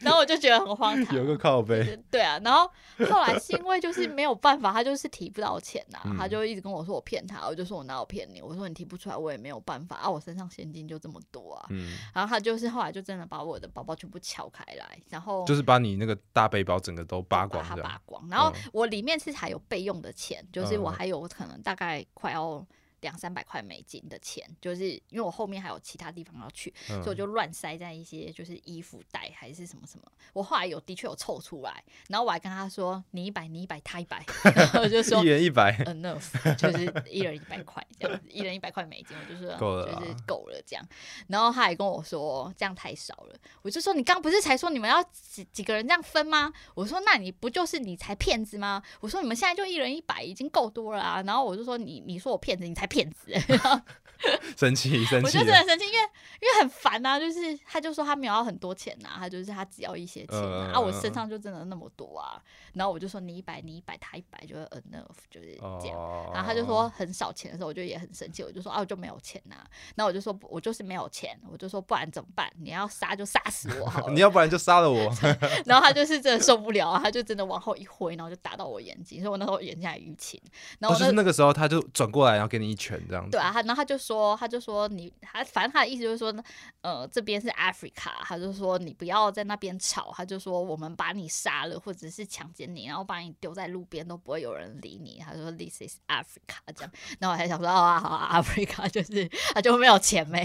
然后我就觉得很荒唐。有个靠背。对啊，然后后来 是因为就是没有办法，他就是提不到钱呐，他就一直跟我说我骗他，我就说我哪有骗你？我说你提不出来，我也没有办法啊，我身上现金就这么多啊。嗯。然后他就是后来就真的把我的包包全部撬开来，然后就是把你那个大背包整个都扒光，他扒光。然后我里面是还有备用的钱，就是我还有可能大概快要。两三百块美金的钱，就是因为我后面还有其他地方要去，所以我就乱塞在一些就是衣服袋还是什么什么。我后来有的确有凑出来，然后我还跟他说：“你一百，你一百，他一百。”我就说一人一百，enough，就是一人一百块这样子，一人一百块美金，我就说够了，就是够了这样。然后他还跟我说这样太少了，我就说你刚不是才说你们要几几个人这样分吗？我说那你不就是你才骗子吗？我说你们现在就一人一百已经够多了啊。然后我就说你你说我骗子，你才。骗子，生气生气，我就真的生气，因为因为很烦呐，就是他就说他没有要很多钱呐，他就是他只要一些钱啊，我身上就真的那么多啊，然后我就说你一百你一百他一百就是 enough 就是这样，然后他就说很少钱的时候，我就也很生气，我就说啊我就没有钱呐，然后我就说我就是没有钱，我就说不然怎么办？你要杀就杀死我好了，你要不然就杀了我，然后他就是真的受不了啊，他就真的往后一挥，然后就打到我眼睛，所以我那时候眼睛还淤青，然后就是那个时候他就转过来然后给你一拳这样子，对啊，他然后他就说他就说你他反正他的意思就是说呃这边是 Africa，他就说你不要在那边吵，他就说我们把你杀了或者是强奸你，然后把你丢在路边都不会有人理你，他说 This is Africa 这样，然后我还想说啊好 Africa 就是他就没有钱没，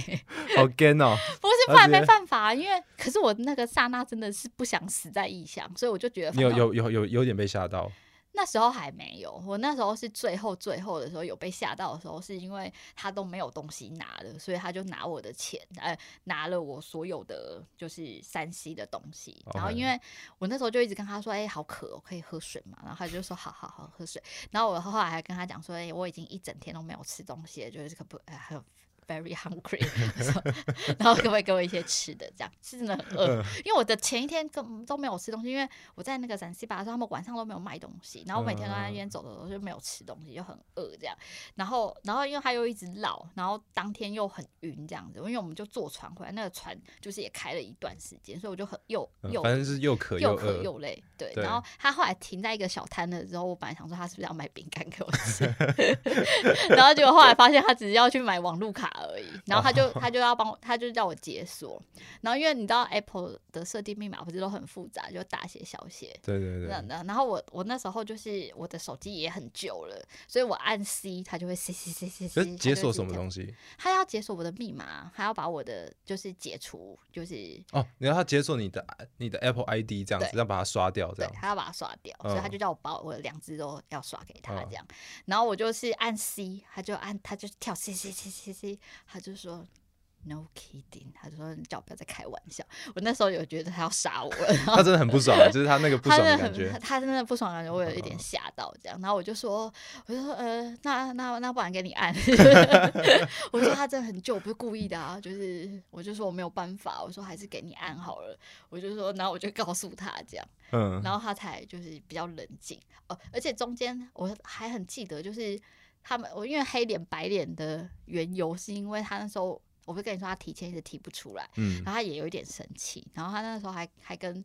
好。gay 哦，不是不然没办法，因为可是我那个刹那真的是不想死在异乡，所以我就觉得有有有有有点被吓到。那时候还没有，我那时候是最后最后的时候有被吓到的时候，是因为他都没有东西拿了，所以他就拿我的钱，呃，拿了我所有的就是山西的东西。然后因为我那时候就一直跟他说，哎，好渴，可以喝水嘛？然后他就说，好好好，喝水。然后我后来还跟他讲说，哎，我已经一整天都没有吃东西了，就是可不，哎，还有。Very hungry，然后可不可以给我一些吃的？这样是真的很饿，因为我的前一天根都没有吃东西，因为我在那个陕西巴的时候，他们晚上都没有卖东西，然后我每天都在那边走走走，就没有吃东西，就很饿这样。然后，然后因为他又一直老，然后当天又很晕这样子，因为我们就坐船回来，那个船就是也开了一段时间，所以我就很又又反正是又渴又渴又累。对，然后他后来停在一个小摊的时候，我本来想说他是不是要买饼干给我吃，然后结果后来发现他只是要去买网路卡。而已，然后他就他就要帮我，他就叫我解锁。然后因为你知道 Apple 的设定密码不是都很复杂，就大写小写。对对对。然后我我那时候就是我的手机也很旧了，所以我按 C，它就会 C C C C C。解锁什么东西？他要解锁我的密码，还要把我的就是解除，就是哦，你要他解锁你的你的 Apple ID 这样子，要把它刷掉这样。他要把它刷掉，所以他就叫我把我的两只都要刷给他这样。然后我就是按 C，他就按他就跳 C C C C C。他就说 No kidding，他就说你叫我不要再开玩笑。我那时候有觉得他要杀我了，他真的很不爽，就是他那个不爽的感觉。他真的不爽的感觉，我有一点吓到这样。然后我就说，我就说，呃，那那那不然给你按。我说他真的很旧，我不是故意的啊，就是我就说我没有办法，我说还是给你按好了。我就说，然后我就告诉他这样，嗯，然后他才就是比较冷静哦。而且中间我还很记得，就是他们我因为黑脸白脸的缘由，是因为他那时候。我不是跟你说他提前一直提不出来，嗯，然后他也有一点生气，然后他那时候还还跟。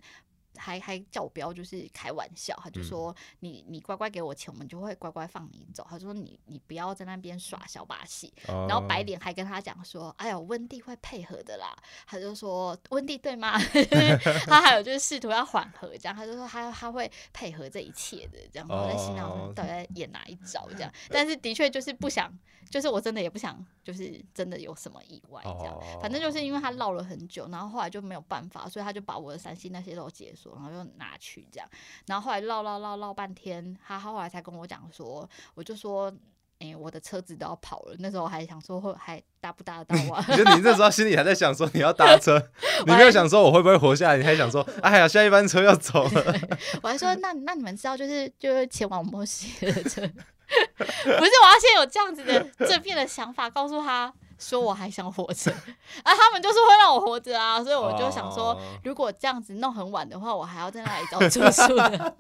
还还叫我不要就是开玩笑，他就说你你乖乖给我钱，我们就会乖乖放你走。他说你你不要在那边耍小把戏。然后白脸还跟他讲说，哎呦温蒂会配合的啦。他就说温蒂对吗？他还有就是试图要缓和这样，他就说他他会配合这一切的这样。我在心想到底在演哪一招这样？但是的确就是不想，就是我真的也不想，就是真的有什么意外这样。反正就是因为他唠了很久，然后后来就没有办法，所以他就把我的三星那些都结束。然后又拿去这样，然后后来唠唠唠唠半天，他后来才跟我讲说，我就说，哎，我的车子都要跑了。那时候还想说，会还搭不搭得到啊？就你那时候心里还在想说你要搭车，你没有想说我会不会活下来，你还想说，哎呀，下一班车要走了。我还说，那那你们知道，就是就是前往墨西哥的车，不是我要先有这样子的正面的想法，告诉他。说我还想活着 啊！他们就是会让我活着啊，所以我就想说，如果这样子弄很晚的话，我还要在那里找住宿的。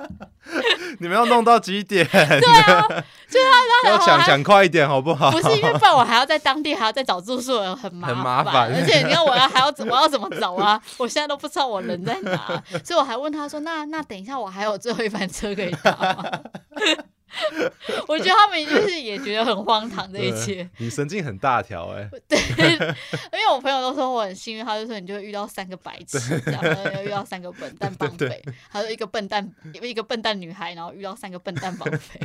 你们要弄到几点？对啊，对啊，要想想快一点好不好？不是因为不然我还要在当地还要再找住宿，很麻烦。而且你看我要还要我要怎么找啊？我现在都不知道我人在哪，所以我还问他说：“那那等一下我还有最后一班车可以搭吗？” 我觉得他们就是也觉得很荒唐这一切。你神经很大条哎。对，因为我朋友都说我很幸运，他就说你就会遇到三个白痴，然后又遇到三个笨 蛋绑匪，还有一个笨蛋，一个笨蛋女孩，然后遇到三个笨蛋绑匪。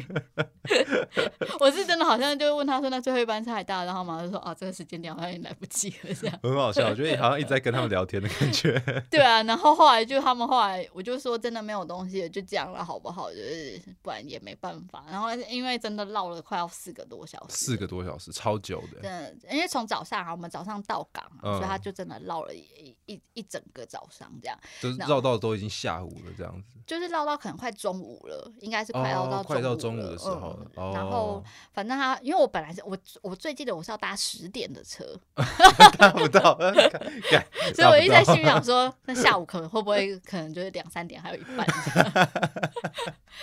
我是真的好像就问他说那最后一班车还大，然后马上就说啊这个时间点好像也来不及了这样。很好笑，我觉得你好像一直在跟他们聊天的感觉。对啊，然后后来就他们后来我就说真的没有东西了，就这样了好不好？就是不然也没办法。然后因为真的绕了快要四个多小时，四个多小时超久的。对，因为从早上啊，我们早上到港，所以他就真的绕了一一一整个早上这样，就是绕到都已经下午了这样子。就是绕到可能快中午了，应该是快要到快到中午的时候。然后反正他，因为我本来是我我最记得我是要搭十点的车，搭不到，所以我一直在心里想说，那下午可能会不会可能就是两三点还有一半，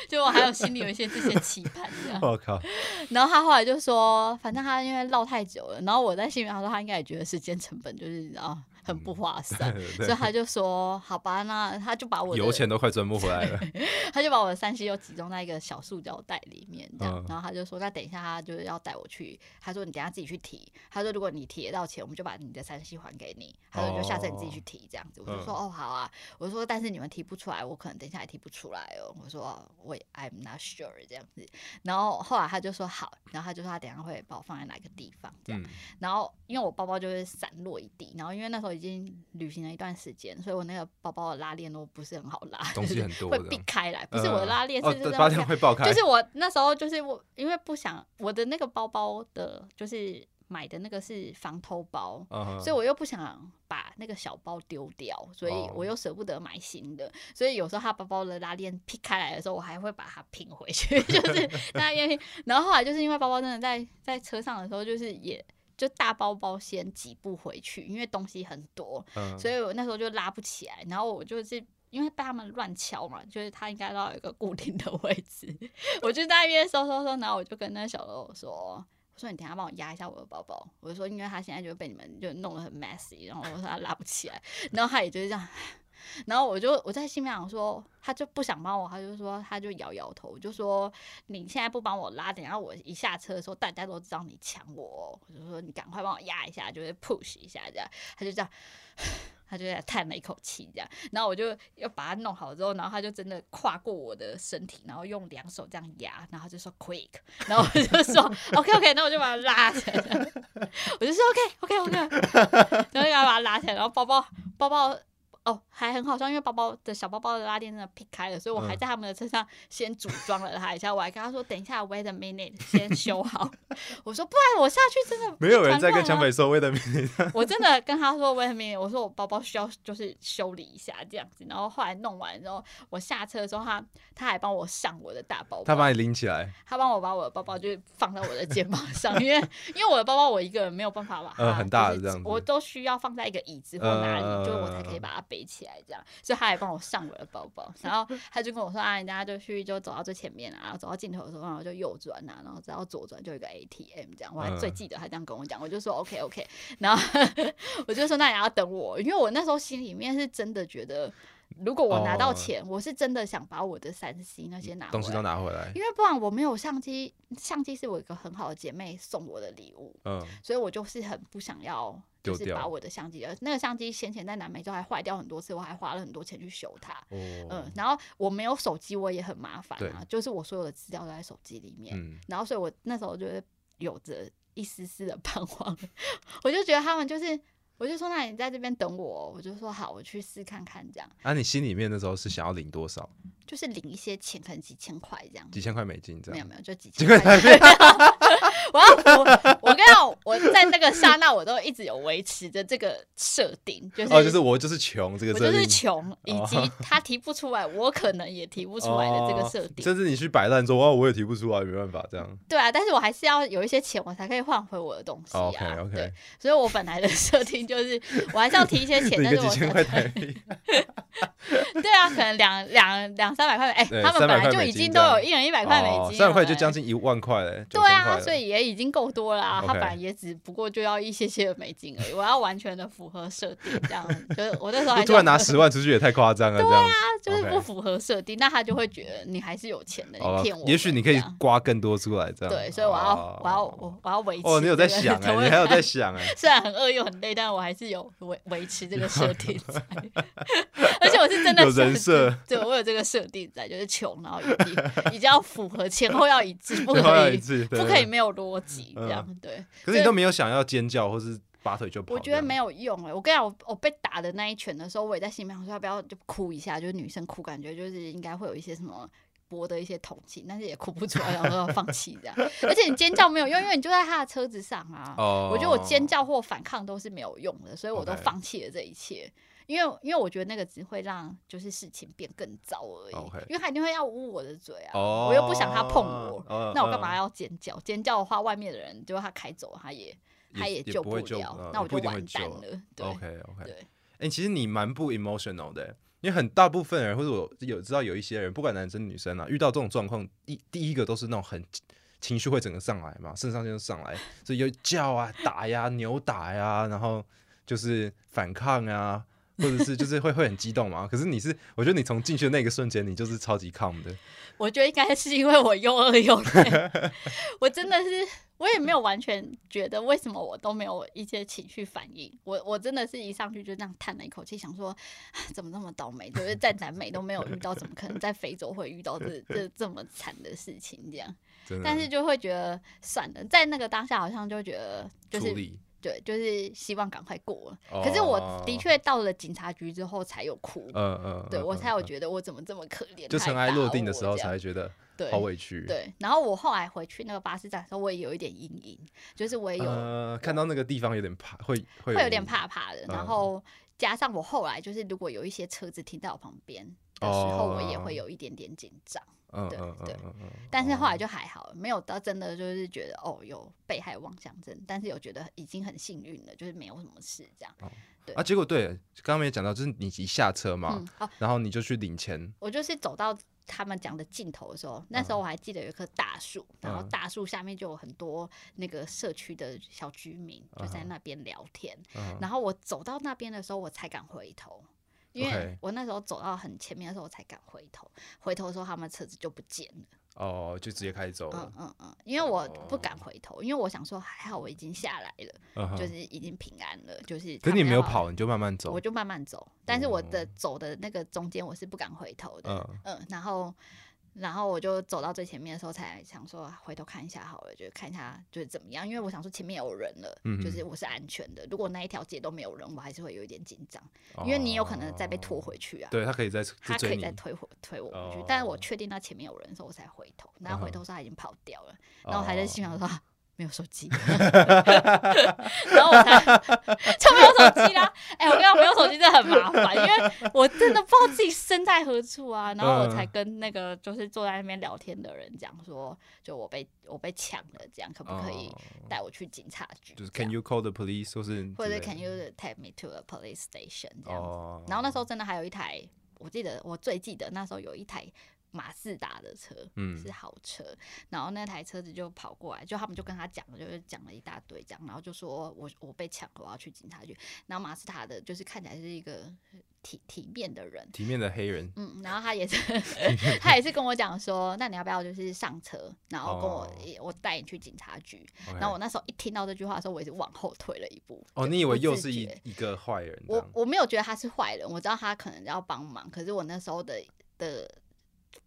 就我还有心里有一些这些。期盼这样，我靠！然后他后来就说，反正他因为唠太久了，然后我在心里面他说他应该也觉得时间成本就是啊。很不划算，所以他就说：“好吧，那他就把我油钱都快赚不回来了。”他就把我的三 C 又集中在一个小塑胶袋里面，这样。然后他就说：“那等一下，他就是要带我去。”他说：“你等下自己去提。”他说：“如果你提得到钱，我们就把你的三 C 还给你。”他说：“就下次你自己去提这样子。”我就说：“哦，好啊。”我说：“但是你们提不出来，我可能等一下也提不出来哦。”我说：“我 I'm not sure 这样子。”然后后来他就说：“好。”然后他就说：“他等下会把我放在哪个地方这样。”然后因为我包包就是散落一地，然后因为那时候已经旅。行了一段时间，所以我那个包包的拉链都不是很好拉，东西很多，会避开来。不是我的拉链，是拉链会爆开。就是我那时候就是我，因为不想我的那个包包的，就是买的那个是防偷包，所以我又不想把那个小包丢掉，所以我又舍不得买新的。所以有时候他包包的拉链劈开来的时候，我还会把它拼回去，就是大家然后后来就是因为包包真的在在车上的时候，就是也。就大包包先几步回去，因为东西很多，所以我那时候就拉不起来。然后我就是因为被他们乱敲嘛，就是他应该要有一个固定的位置，我就在那边收收收。然后我就跟那小楼说：“我说你等下帮我压一下我的包包。”我就说，因为他现在就被你们就弄得很 messy，然后我说他拉不起来，然后他也就是这样。然后我就我在心里想说，他就不想帮我，他就说他就摇摇头，就说你现在不帮我拉，等下我一下车的时候，大家都知道你抢我，我就说你赶快帮我压一下，就是 push 一下这样，他就这样，他就在叹了一口气这样，然后我就要把它弄好之后，然后他就真的跨过我的身体，然后用两手这样压，然后就说 quick，然后我就说 OK OK，那我就把它拉起来，我就说 OK OK OK，然后就把它拉起来，然后包包包包。哦，还很好笑，因为包包的小包包的拉链真的劈开了，所以我还在他们的车上先组装了它一下。我还跟他说：“等一下，wait a minute，先修好。”我说：“不然我下去真的没有人在跟强北说 wait a minute。”我真的跟他说 wait a minute，我说我包包需要就是修理一下这样子。然后后来弄完之后，我下车的时候，他他还帮我上我的大包包，他帮你拎起来，他帮我把我的包包就放在我的肩膀上，因为因为我的包包我一个人没有办法把它很大的这样子，我都需要放在一个椅子或哪里，就我才可以把它背起来这样。所以他还帮我上我的包包，然后他就跟我说啊，人家就去就走到最前面啊，然后走到尽头的时候，然后就右转啊，然后只要左转就一个 ATM 这样。我还最记得他这样跟我讲，我就说 OK OK，然后 我就说那你要等我，因为我那时候心里面是真的觉得。如果我拿到钱，我是真的想把我的三 C 那些拿东西都拿回来，因为不然我没有相机，相机是我一个很好的姐妹送我的礼物，嗯，所以我就是很不想要，就是把我的相机，那个相机先前在南美洲还坏掉很多次，我还花了很多钱去修它，嗯，然后我没有手机，我也很麻烦啊，就是我所有的资料都在手机里面，然后所以我那时候就是有着一丝丝的 彷徨，我就觉得他们就是。我就说，那你在这边等我，我就说好，我去试看看这样。啊，你心里面那时候是想要领多少？就是领一些钱，可能几千块这样。几千块美金这样？没有没有，就几千块台币。我要个 刹那，我都一直有维持着这个设定，就是哦，就是我就是穷这个，我就是穷，以及他提不出来，我可能也提不出来的这个设定。甚至你去摆烂说哇，我也提不出来，没办法这样。对啊，但是我还是要有一些钱，我才可以换回我的东西啊。OK OK。所以我本来的设定就是，我还是要提一些钱，但是我。对啊，可能两两两三百块，哎，他们本来就已经都有一人一百块美金，三百块就将近一万块嘞。对啊，所以也已经够多了啊。他本来也只不过就要一些些的美金而已，我要完全的符合设定，这样 就是我那时候还突然拿十万出去也太夸张了。对啊，就是不符合设定，那他就会觉得你还是有钱的，你骗我。也许你可以刮更多出来，这样。对，所以我要我要我我要维持。哦，你有在想哎，你还有在想哎。虽然很饿又很累，但是我还是有维维持这个设定在。而且我是真的有人设，对我有这个设定在，就是穷，然后一定一定要符合前后要一致，不可以不可以没有逻辑这样对。可是你都没有想要尖叫或是拔腿就跑？我觉得没有用哎！我跟你讲，我我被打的那一拳的时候，我也在心里面说要不要就哭一下，就是女生哭，感觉就是应该会有一些什么博的一些同情，但是也哭不出来，然后要放弃这样。而且你尖叫没有用，因为你就在他的车子上啊。哦。我觉得我尖叫或反抗都是没有用的，所以我都放弃了这一切。因为因为我觉得那个只会让就是事情变更糟而已，因为他一定会要捂我的嘴啊，我又不想他碰我，那我干嘛要尖叫？尖叫的话，外面的人就他开走，他也他也救不了，那我就完蛋了。OK OK，对，哎，其实你蛮不 emotional 的，因为很大部分人或者我有知道有一些人，不管男生女生啊，遇到这种状况，第第一个都是那种很情绪会整个上来嘛，肾上腺素上来，所以就叫啊、打呀、扭打呀，然后就是反抗啊。或者是就是会会很激动嘛？可是你是，我觉得你从进去的那个瞬间，你就是超级 calm 的。我觉得应该是因为我又饿又累，我真的是我也没有完全觉得为什么我都没有一些情绪反应。我我真的是一上去就这样叹了一口气，想说怎么那么倒霉，就是在南美都没有遇到，怎么可能在非洲会遇到这这这么惨的事情？这样，但是就会觉得算了，在那个当下好像就觉得就是。对，就是希望赶快过了。可是我的确到了警察局之后才有哭，嗯嗯，对我才有觉得我怎么这么可怜。就尘埃落定的时候才会觉得好委屈。对，然后我后来回去那个巴士站的时候，我也有一点阴影，就是我也有看到那个地方有点怕，会会会有点怕怕的。然后加上我后来就是如果有一些车子停在我旁边的时候，我也会有一点点紧张。嗯对对，但是后来就还好，没有到真的就是觉得哦有被害妄想症，但是有觉得已经很幸运了，就是没有什么事这样。对。啊，结果对，刚刚没讲到，就是你一下车嘛，然后你就去领钱。我就是走到他们讲的尽头的时候，那时候我还记得有一棵大树，然后大树下面就有很多那个社区的小居民就在那边聊天，然后我走到那边的时候，我才敢回头。因为我那时候走到很前面的时候，我才敢回头。回头的时候，他们车子就不见了。哦，就直接开走了。嗯嗯嗯，因为我不敢回头，因为我想说还好我已经下来了，就是已经平安了。就是，可你没有跑，你就慢慢走。我就慢慢走，但是我的走的那个中间，我是不敢回头的。嗯嗯，然后然后我就走到最前面的时候，才想说回头看一下好了，就看一下就是怎么样，因为我想说前面有人了，就是我是安全的。如果那一条街都没有人，我还是会有一点紧张，因为你有可能再被拖回去啊。对他可以再他可以再推回推我回去，但是我确定他前面有人的时候，我才回头。然后回头时他已经跑掉了，然后还在心想说。没有手机，然后我才就没有手机啦。哎，我跟你讲，没有手机真的很麻烦，因为我真的不知道自己身在何处啊。然后我才跟那个就是坐在那边聊天的人讲说，就我被我被抢了，这样可不可以带我去警察局？就是 Can you call the police？或是或者 Can you take me to a police station？这样子。然后那时候真的还有一台，我记得我最记得那时候有一台。马自达的车，嗯，是豪车，然后那台车子就跑过来，就他们就跟他讲，就是讲了一大堆这样，然后就说我我被抢了，我要去警察局。然后马自达的，就是看起来是一个体体面的人，体面的黑人，嗯，然后他也是他也是跟我讲说，那你要不要就是上车，然后跟我我带你去警察局。然后我那时候一听到这句话的时候，我也是往后退了一步。哦，你以为又是一一个坏人？我我没有觉得他是坏人，我知道他可能要帮忙，可是我那时候的的。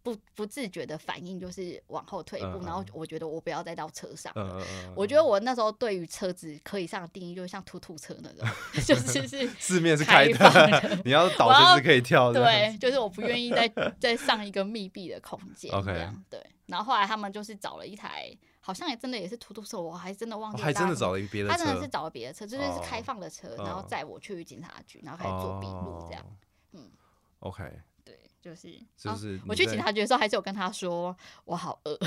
不不自觉的反应就是往后退一步，然后我觉得我不要再到车上了。我觉得我那时候对于车子可以上的定义，就是像突突车那种，就是是 四面是开的，你要倒就是可以跳的。对，就是我不愿意再再上一个密闭的空间。OK，对。然后后来他们就是找了一台，好像也真的也是突突车，我还真的忘记。还真的找了一别的车。他真的是找了别的车，就是是开放的车，然后载我去警察局，然后开始做笔录这样。嗯，OK。就是，就是我去警察局的时候，还是有跟他说我好饿。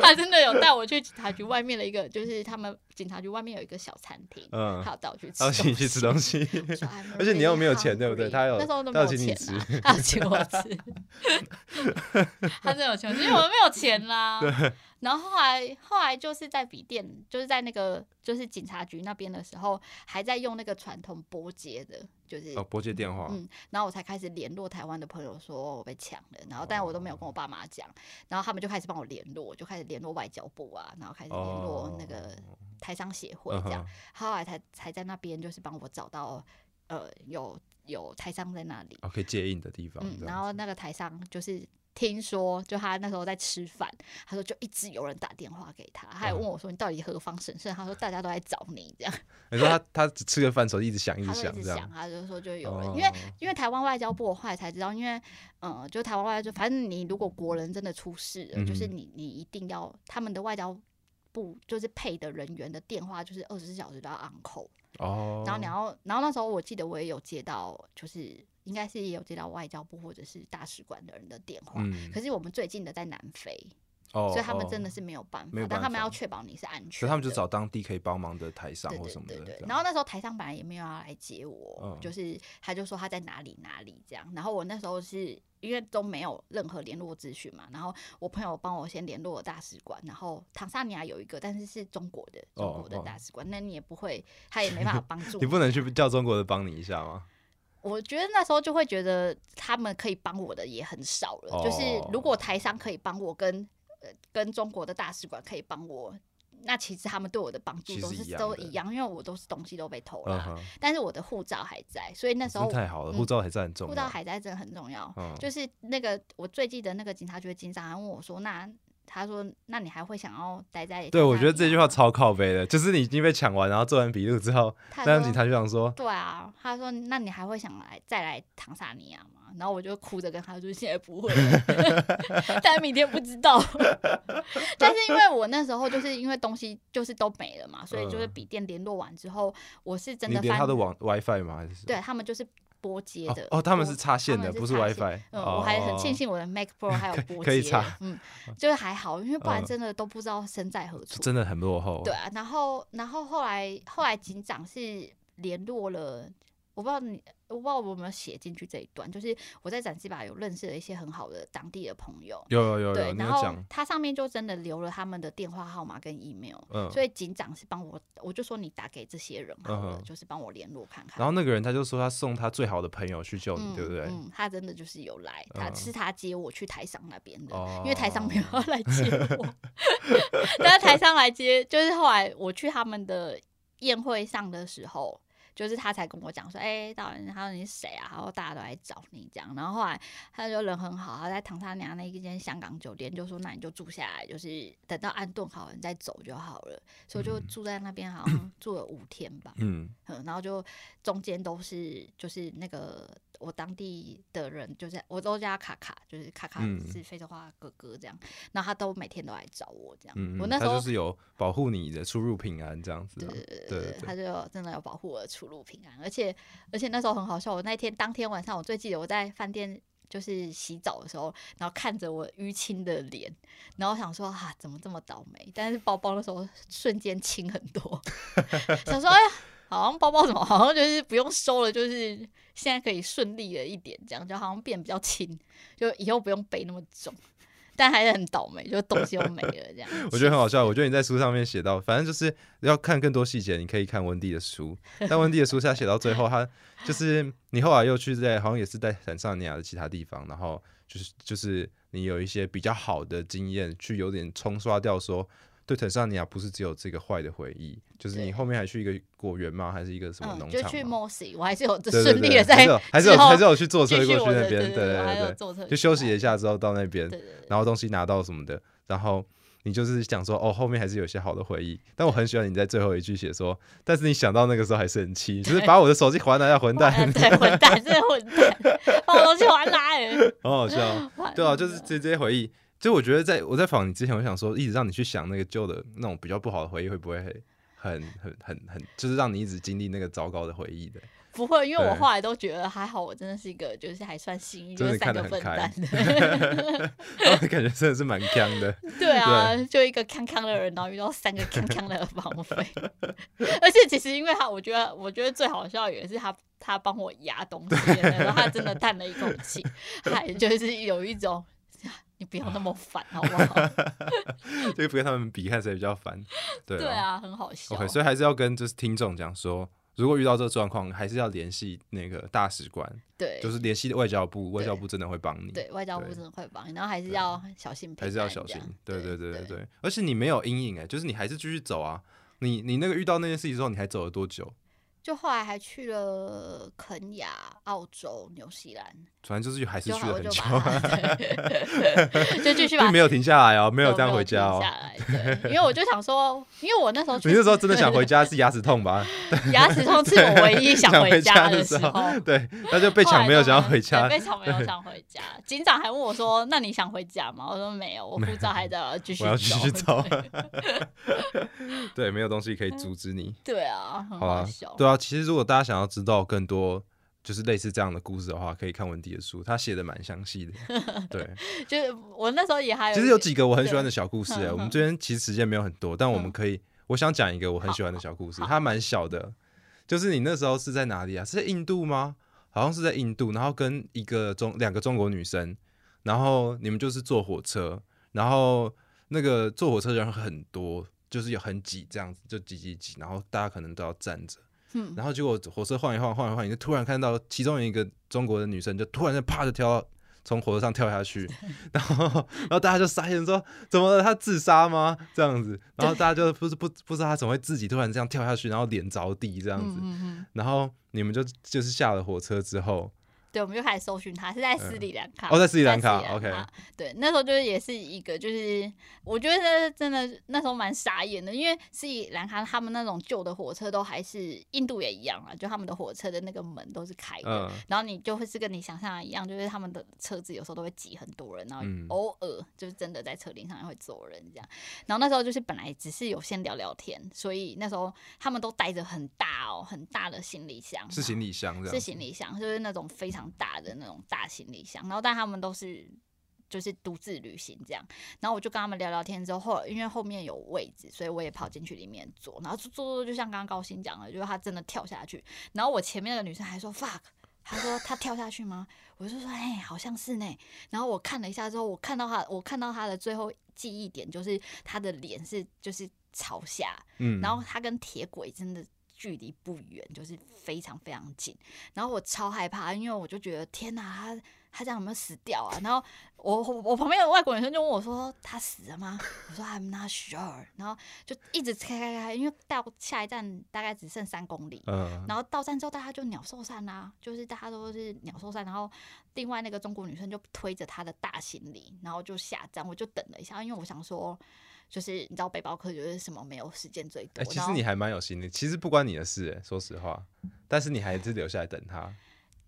他真的有带我去警察局外面的一个，就是他们警察局外面有一个小餐厅，嗯，他有带我去吃，邀请你去吃东西。而且你又没有钱，对不对？他有那时候都没有钱，他请我吃。他真的有钱，因为我没有钱啦。然后后来，后来就是在笔电，就是在那个就是警察局那边的时候，还在用那个传统拨接的，就是哦拨接电话。嗯，然后我才开始联络台湾的朋友，说我被抢了。然后，但我都没有跟我爸妈讲。然后他们就开始帮我联络，就开始联络外交部啊，然后开始联络那个台商协会这样。后来才才在那边就是帮我找到呃有有台商在那里，哦可以接应的地方。嗯，然后那个台商就是。听说，就他那时候在吃饭，他说就一直有人打电话给他，他还问我说你到底何方神圣？他说大家都在找你。这样。你说他他吃个饭时候一直想一直想。一直想，他就说就有人，因为因为台湾外交部我后来才知道，因为嗯，就台湾外交，反正你如果国人真的出事了，就是你你一定要他们的外交部就是配的人员的电话，就是二十四小时都要 on call 哦。然后你要，然后那时候我记得我也有接到，就是。应该是也有接到外交部或者是大使馆的人的电话，可是我们最近的在南非，所以他们真的是没有办法，但他们要确保你是安全，所以他们就找当地可以帮忙的台商或什么的。然后那时候台商本来也没有要来接我，就是他就说他在哪里哪里这样。然后我那时候是因为都没有任何联络资讯嘛，然后我朋友帮我先联络大使馆，然后坦桑尼亚有一个，但是是中国的中国的大使馆，那你也不会，他也没办法帮助 你，不能去叫中国的帮你一下吗？我觉得那时候就会觉得他们可以帮我的也很少了。就是如果台商可以帮我，跟呃跟中国的大使馆可以帮我，那其实他们对我的帮助都是都一样，因为我都是东西都被偷了，但是我的护照还在，所以那时候太好了，护照还在很重要，护照还在真的很重要。就是那个我最记得那个警察局的警长还问我说：“那。”他说：“那你还会想要待在？”对，我觉得这句话超靠背的，就是你已经被抢完，然后做完笔录之后，那警察就想说：“对啊。”他说：“那你还会想来再来唐萨尼亚吗？”然后我就哭着跟他说：“现在不会，但明天不知道。”但是因为我那时候就是因为东西就是都没了嘛，所以就是笔电联络完之后，我是真的连他的网 WiFi 吗？还是对他们就是。拨接的哦，他们是插线的，不是 WiFi。嗯，我还很庆幸我的 Mac Pro 还有 拨接，可以插。嗯，就是还好，因为不然真的都不知道身在何处，真的很落后。对啊，然后，然后后来，后来警长是联络了，我不知道你。我不知道我有没有写进去这一段，就是我在展示吧有认识了一些很好的当地的朋友，有有有，对，然后他上面就真的留了他们的电话号码跟 email，嗯，所以警长是帮我，我就说你打给这些人好了，就是帮我联络看看。然后那个人他就说他送他最好的朋友去救你，对不对？嗯，他真的就是有来，他是他接我去台商那边的，因为台商没有要来接我，但是台商来接，就是后来我去他们的宴会上的时候。就是他才跟我讲说，哎，导演，他说你是谁啊？然后大家都来找你这样。然后后来他就人很好，他在唐他娘那一间香港酒店就说，那你就住下来，就是等到安顿好了你再走就好了。所以就住在那边，好像 住了五天吧。嗯，然后就中间都是就是那个。我当地的人就是我都叫他卡卡，就是卡卡是非洲话哥哥这样，然后他都每天都来找我这样。我那时候就是有保护你的出入平安这样子。对对对，他就真的有保护我的出路平安，而且而且那时候很好笑，我那天当天晚上我最记得我在饭店就是洗澡的时候，然后看着我淤青的脸，然后想说啊怎么这么倒霉，但是包包的时候瞬间轻很多，想说哎呀。好像包包怎么好像就是不用收了，就是现在可以顺利了一点，这样就好像变比较轻，就以后不用背那么重，但还是很倒霉，就东西又没了这样。我觉得很好笑，我觉得你在书上面写到，反正就是要看更多细节，你可以看温蒂的书。但温蒂的书下写到最后，他就是你后来又去在好像也是在坦桑尼亚的其他地方，然后就是就是你有一些比较好的经验，去有点冲刷掉说。对，坦桑尼亚不是只有这个坏的回忆，就是你后面还去一个果园吗？还是一个什么农场？就去莫西，我还是有顺利的在，还是有还是有去坐车过去那边，对对对对，就休息一下之后到那边，然后东西拿到什么的，然后你就是想说，哦，后面还是有些好的回忆。但我很喜欢你在最后一句写说，但是你想到那个时候还是很气，就是把我的手机还来，要混 蛋，对，混蛋，真的混蛋，把我东西还来，好好笑，对啊，就是这这些回忆。就我觉得，在我在访你之前，我想说，一直让你去想那个旧的那种比较不好的回忆，会不会很很很很，就是让你一直经历那个糟糕的回忆的？不会，因为我后来都觉得还好，我真的是一个就是还算幸运，就是三个笨蛋的，感觉真的是蛮强的。对啊，就一个康康的人，然后遇到三个康康的绑匪，而且其实因为他，我觉得我觉得最好笑也是他，他帮我压东西，然后他真的叹了一口气，还就是有一种。你不要那么烦，好不好？这个不跟他们比，看谁比较烦。对对啊，很好笑。OK，所以还是要跟就是听众讲说，如果遇到这个状况，还是要联系那个大使馆。对，就是联系外交部，外交部真的会帮你。对，外交部真的会帮你，然后还是要小心，还是要小心。对对对对对，而且你没有阴影哎，就是你还是继续走啊。你你那个遇到那件事情之后，你还走了多久？就后来还去了肯亚、澳洲、纽西兰，反正就是还是去了很久 就继续并没有停下来哦，没有这样回家哦。因为我就想说，因为我那时候，你那时候真的想回家是牙齿痛吧？牙齿痛是我唯一想回家的时候。对，那就被抢没有想要回家，被抢没有想回家。警长还问我说：“那你想回家吗？”我说：“没有，我护照还在继续，我要继续走。”对，没有东西可以阻止你。对啊，好啊，对啊。其实，如果大家想要知道更多，就是类似这样的故事的话，可以看文迪的书，他写的蛮详细的。对，就是我那时候也还有，其实有几个我很喜欢的小故事。哎，我们这边其实时间没有很多，但我们可以，我想讲一个我很喜欢的小故事，它蛮小的。就是你那时候是在哪里啊？是在印度吗？好像是在印度，然后跟一个中两个中国女生，然后你们就是坐火车，然后那个坐火车人很多，就是有很挤这样子，就挤挤挤，然后大家可能都要站着。嗯，然后结果火车晃一晃，晃一晃，你就突然看到其中一个中国的女生，就突然间啪就跳从火车上跳下去，然后然后大家就傻眼说：“怎么了？她自杀吗？”这样子，然后大家就不是不不知道她怎么会自己突然这样跳下去，然后脸着地这样子，然后你们就就是下了火车之后。对，我们就开始搜寻他，是在斯里兰卡。哦，在斯里兰卡，OK。对，那时候就是也是一个，就是我觉得真的那时候蛮傻眼的，因为斯里兰卡他们那种旧的火车都还是印度也一样啊，就他们的火车的那个门都是开的，然后你就会是跟你想象的一样，就是他们的车子有时候都会挤很多人，然后偶尔就是真的在车顶上会走人这样。然后那时候就是本来只是有先聊聊天，所以那时候他们都带着很大哦很大的行李箱，是行李箱，是行李箱，就是那种非常。大的那种大行李箱，然后但他们都是就是独自旅行这样，然后我就跟他们聊聊天之后，后因为后面有位置，所以我也跑进去里面坐，然后坐坐坐，就像刚刚高鑫讲的，就是他真的跳下去，然后我前面那个女生还说 fuck，她说她跳下去吗？我就说哎，好像是呢，然后我看了一下之后，我看到他，我看到他的最后记忆点就是他的脸是就是朝下，嗯，然后他跟铁轨真的。距离不远，就是非常非常近。然后我超害怕，因为我就觉得天哪，他他这样有没有死掉啊？然后我我旁边的外国女生就问我说他死了吗？我说 I'm not sure。然后就一直开开开，因为到下一站大概只剩三公里，嗯，然后到站之后大家就鸟兽散啦，就是大家都是鸟兽散。然后另外那个中国女生就推着她的大行李，然后就下站，我就等了一下，因为我想说。就是你知道背包客就是什么没有时间最多。哎，其实你还蛮有心的，其实不关你的事，哎，说实话，但是你还是留下来等他。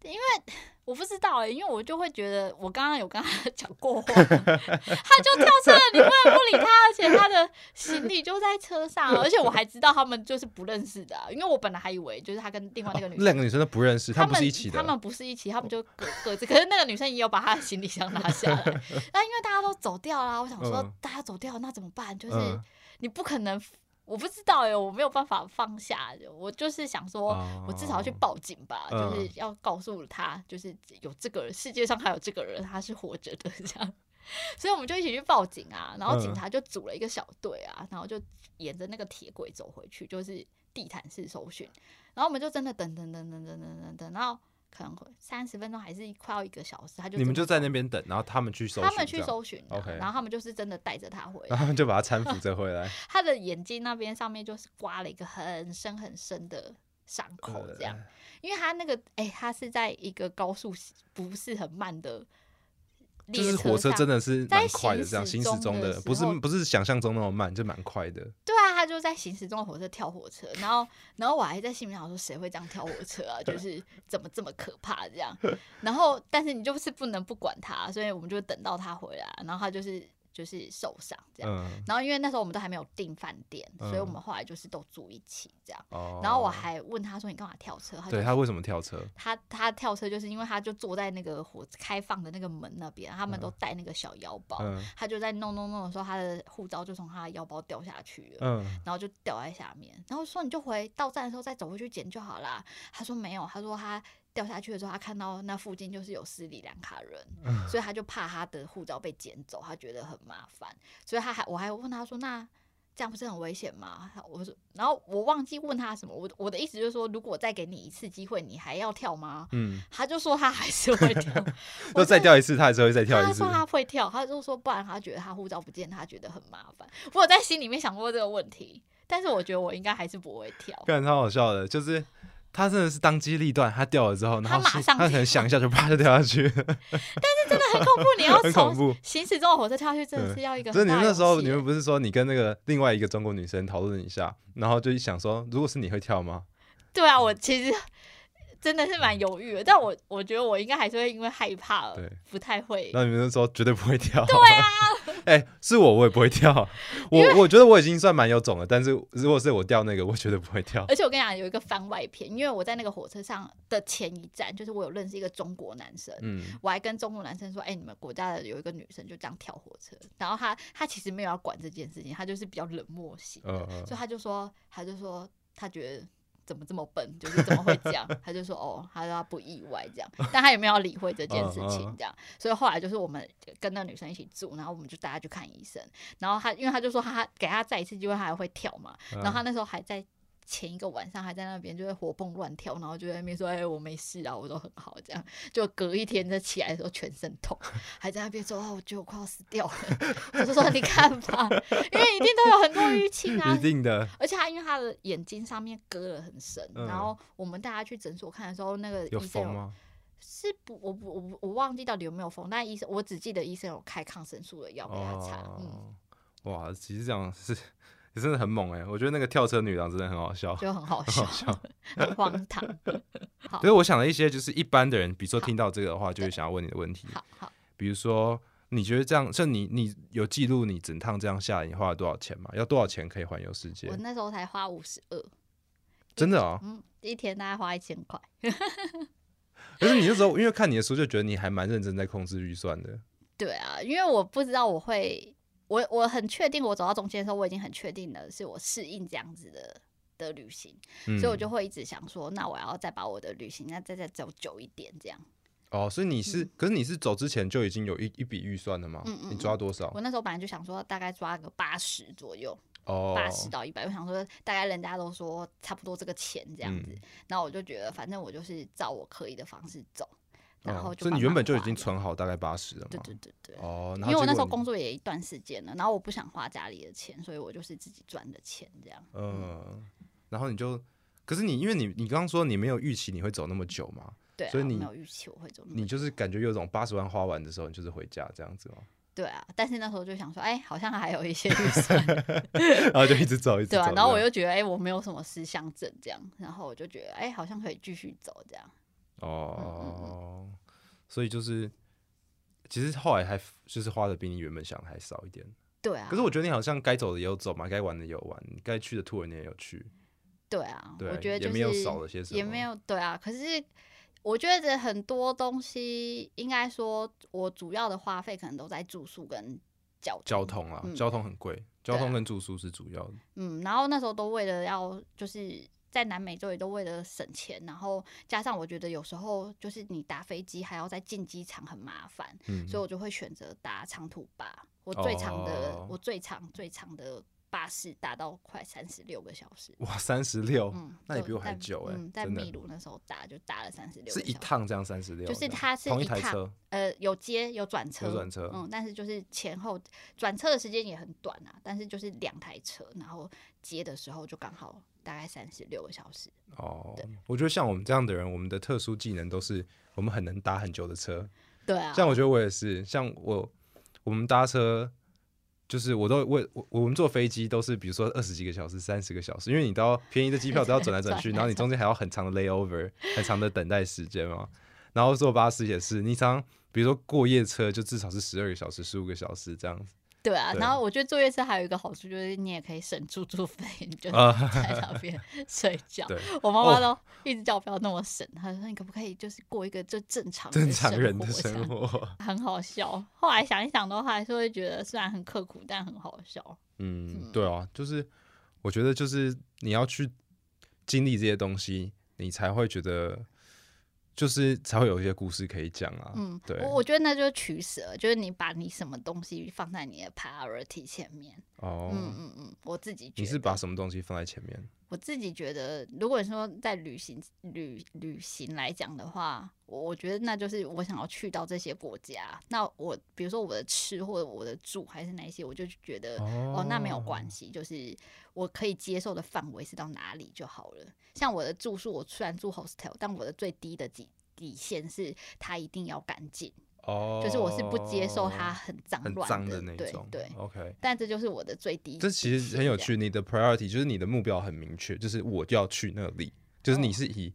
因为我不知道哎，因为我就会觉得我刚刚有跟他 讲过话，他就跳车了，你不能不理他，而且他的行李就在车上，而且我还知道他们就是不认识的，因为我本来还以为就是他跟另外那个女生，两个女生都不认识，他们不是一起的，他们不是一起，他们就各各自，可是那个女生也有把她的行李箱拿下来，那因为大家都走掉了，我想说大家走掉那怎么办？就是你不可能。我不知道哎，我没有办法放下，我就是想说，我至少要去报警吧，就是要告诉他，就是有这个世界上还有这个人，他是活着的 这样，所以我们就一起去报警啊，然后警察就组了一个小队啊，然后就沿着那个铁轨走回去，就是地毯式搜寻，然后我们就真的等等等等等等等等，然后。可能会三十分钟还是快要一个小时，他就你们就在那边等，然后他们去搜，他们去搜寻，OK，然后他们就是真的带着他回来，然后他们就把他搀扶着 回来。他的眼睛那边上面就是刮了一个很深很深的伤口，这样，因为他那个哎，他是在一个高速不是很慢的。就是火车真的是蛮快的，这样行驶中的不是不是想象中那么慢，就蛮快的。对就在行驶中的火车跳火车，然后然后我还在心里想说，谁会这样跳火车啊？就是怎么这么可怕这样？然后但是你就是不能不管他，所以我们就等到他回来，然后他就是。就是受伤这样，然后因为那时候我们都还没有订饭店，所以我们后来就是都住一起这样。然后我还问他说：“你干嘛跳车？”他对他为什么跳车？他他跳车就是因为他就坐在那个火开放的那个门那边，他们都带那个小腰包，他就在弄弄弄的时候，他的护照就从他的腰包掉下去了，然后就掉在下面。然后说：“你就回到站的时候再走回去捡就好啦。”他说：“没有。”他说他。掉下去的时候，他看到那附近就是有斯里兰卡人，所以他就怕他的护照被捡走，他觉得很麻烦，所以他还我还问他说：“那这样不是很危险吗？”我说，然后我忘记问他什么，我我的意思就是说，如果再给你一次机会，你还要跳吗？嗯，他就说他还是会跳，那再掉一次，他还是会再跳一次。他说他会跳，他就说不然他觉得他护照不见，他觉得很麻烦。我有在心里面想过这个问题，但是我觉得我应该还是不会跳。感觉超好笑的，就是。他真的是当机立断，他掉了之后，然后他马上他可能想一下就啪就掉下去。但是真的很恐怖，你要 从行驶中的火车跳下去，真的是要一个。所以你们那时候，你们不是说你跟那个另外一个中国女生讨论一下，然后就想说，如果是你会跳吗？对啊，我其实。真的是蛮犹豫的，但我我觉得我应该还是会因为害怕，对，不太会。那你们说绝对不会跳？对啊，哎，是我我也不会跳。我我觉得我已经算蛮有种了，但是如果是我掉那个，我绝对不会跳。而且我跟你讲，有一个番外篇，因为我在那个火车上的前一站，就是我有认识一个中国男生，嗯，我还跟中国男生说，哎，你们国家的有一个女生就这样跳火车，然后他他其实没有要管这件事情，他就是比较冷漠型的，所以他就说，他就说他觉得。怎么这么笨？就是怎么会这样？他就说哦，他说他不意外这样，但他也没有理会这件事情这样。所以后来就是我们跟那女生一起住，然后我们就带她去看医生。然后他因为他就说他给他再一次机会，他还会跳嘛。然后他那时候还在。前一个晚上还在那边，就会活蹦乱跳，然后就在那边说：“哎，我没事啊，我都很好。”这样就隔一天再起来的时候全身痛，还在那边说：“哦，我觉得我快要死掉了。”我就说：“你看吧，因为一定都有很多淤青啊，一定的。而且他因为他的眼睛上面割了很深，然后我们带他去诊所看的时候，那个医生吗？是不？我不我我忘记到底有没有缝，但医生我只记得医生有开抗生素的药给他擦。嗯，哇，其实这样是。你真的很猛哎！我觉得那个跳车女郎真的很好笑，就很好 笑，很荒唐。所以 我想了一些，就是一般的人，比如说听到这个的话，就会想要问你的问题。好，好。比如说，你觉得这样，像你，你有记录你整趟这样下来，你花了多少钱吗？要多少钱可以环游世界？我那时候才花五十二，真的啊？嗯，一天大概花一千块。可是你那时候，因为看你的书，就觉得你还蛮认真在控制预算的。对啊，因为我不知道我会。我我很确定，我走到中间的时候，我已经很确定了，是我适应这样子的的旅行，所以我就会一直想说，那我要再把我的旅行，那再再走久一点，这样。哦，所以你是，可是你是走之前就已经有一一笔预算了吗？嗯嗯。你抓多少？我那时候本来就想说，大概抓个八十左右，哦，八十到一百。我想说，大概人家都说差不多这个钱这样子，那我就觉得，反正我就是照我可以的方式走。然后就所以你原本就已经存好大概八十了嘛？对对对对。哦，因为我那时候工作也一段时间了，然后我不想花家里的钱，所以我就是自己赚的钱这样。嗯，然后你就，可是你因为你你刚刚说你没有预期你会走那么久嘛？对，所以你没有预期我会走。你就是感觉有种八十万花完的时候，你就是回家这样子吗？对啊，但是那时候就想说，哎，好像还有一些预算，然后就一直走，一直走。对啊，然后我又觉得，哎，我没有什么思想症这样，然后我就觉得，哎，好像可以继续走这样。哦，所以就是，其实后来还就是花的比你原本想的还少一点。对啊。可是我觉得你好像该走的也有走嘛，该玩的也有玩，该去的 tour 你也有去。对啊，我觉得也没有少了些什么，也没有对啊。可是。我觉得很多东西，应该说，我主要的花费可能都在住宿跟交交通啊，交通很贵，交通跟住宿是主要的。嗯，然后那时候都为了要，就是在南美洲也都为了省钱，然后加上我觉得有时候就是你搭飞机还要再进机场很麻烦，所以我就会选择搭长途巴。我最长的，我最长最长的。巴士搭到快三十六个小时，哇，三十六，嗯，那你比我还久哎，在秘鲁那时候搭就搭了三十六，是一趟这样三十六，就是它是一台车，呃，有接有转车，有转车，嗯，但是就是前后转车的时间也很短啊，但是就是两台车，然后接的时候就刚好大概三十六个小时。哦，我觉得像我们这样的人，我们的特殊技能都是我们很能搭很久的车，对啊，像我觉得我也是，像我我们搭车。就是我都为我我们坐飞机都是比如说二十几个小时、三十个小时，因为你都要便宜的机票都要转来转去，然后你中间还要很长的 layover，很长的等待时间嘛。然后坐巴士也是，你常比如说过夜车就至少是十二个小时、十五个小时这样子。对啊，然后我觉得坐月车还有一个好处，就是你也可以省住宿费，你就在那边 睡觉。我妈妈都一直叫我不要那么省，她说你可不可以就是过一个就正常正常人的生活，很好笑。后来想一想的话，还是会觉得虽然很刻苦，但很好笑。嗯，对啊，就是我觉得就是你要去经历这些东西，你才会觉得。就是才会有一些故事可以讲啊。嗯，对，我我觉得那就是取舍，就是你把你什么东西放在你的 priority 前面。哦，嗯嗯嗯，我自己觉得你是把什么东西放在前面？我自己觉得，如果说在旅行旅旅行来讲的话，我我觉得那就是我想要去到这些国家。那我比如说我的吃或者我的住还是哪些，我就觉得哦，那没有关系，就是我可以接受的范围是到哪里就好了。像我的住宿，我虽然住 hostel，但我的最低的底底线是它一定要干净。哦，就是我是不接受它很脏乱的那种，对，OK。但这就是我的最低。这其实很有趣，你的 priority 就是你的目标很明确，就是我就要去那里，就是你是以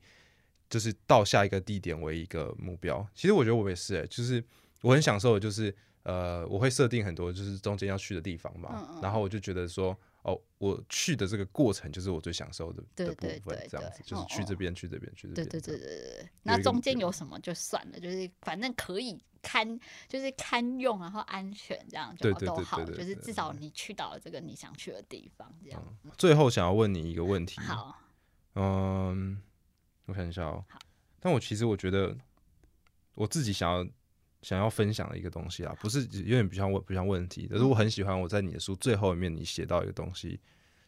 就是到下一个地点为一个目标。其实我觉得我也是，哎，就是我很享受的，就是呃，我会设定很多就是中间要去的地方嘛，然后我就觉得说。哦，我去的这个过程就是我最享受的对对对，这样子就是去这边，去这边，去这边。对对对对对。那中间有什么就算了，就是反正可以堪，就是堪用，然后安全这样就都好，就是至少你去到了这个你想去的地方，这样。最后想要问你一个问题。好。嗯，我看一下哦。好。但我其实我觉得我自己想要。想要分享的一个东西啊，不是有点不像问不像问题，可是我很喜欢我在你的书最后一面你写到一个东西，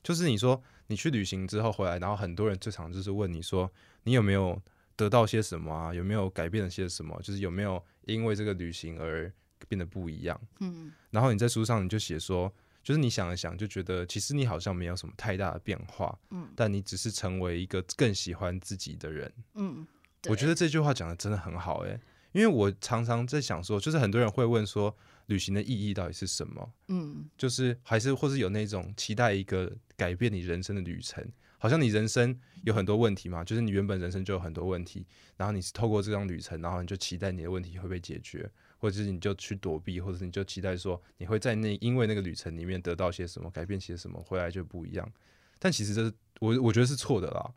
就是你说你去旅行之后回来，然后很多人最常就是问你说你有没有得到些什么啊，有没有改变了些什么，就是有没有因为这个旅行而变得不一样。嗯，然后你在书上你就写说，就是你想了想就觉得其实你好像没有什么太大的变化，嗯，但你只是成为一个更喜欢自己的人。嗯，我觉得这句话讲的真的很好，诶。因为我常常在想说，就是很多人会问说，旅行的意义到底是什么？嗯，就是还是或是有那种期待一个改变你人生的旅程，好像你人生有很多问题嘛，就是你原本人生就有很多问题，然后你是透过这张旅程，然后你就期待你的问题会被解决，或者是你就去躲避，或者是你就期待说你会在那因为那个旅程里面得到些什么，改变些什么，回来就不一样。但其实这是我我觉得是错的啦，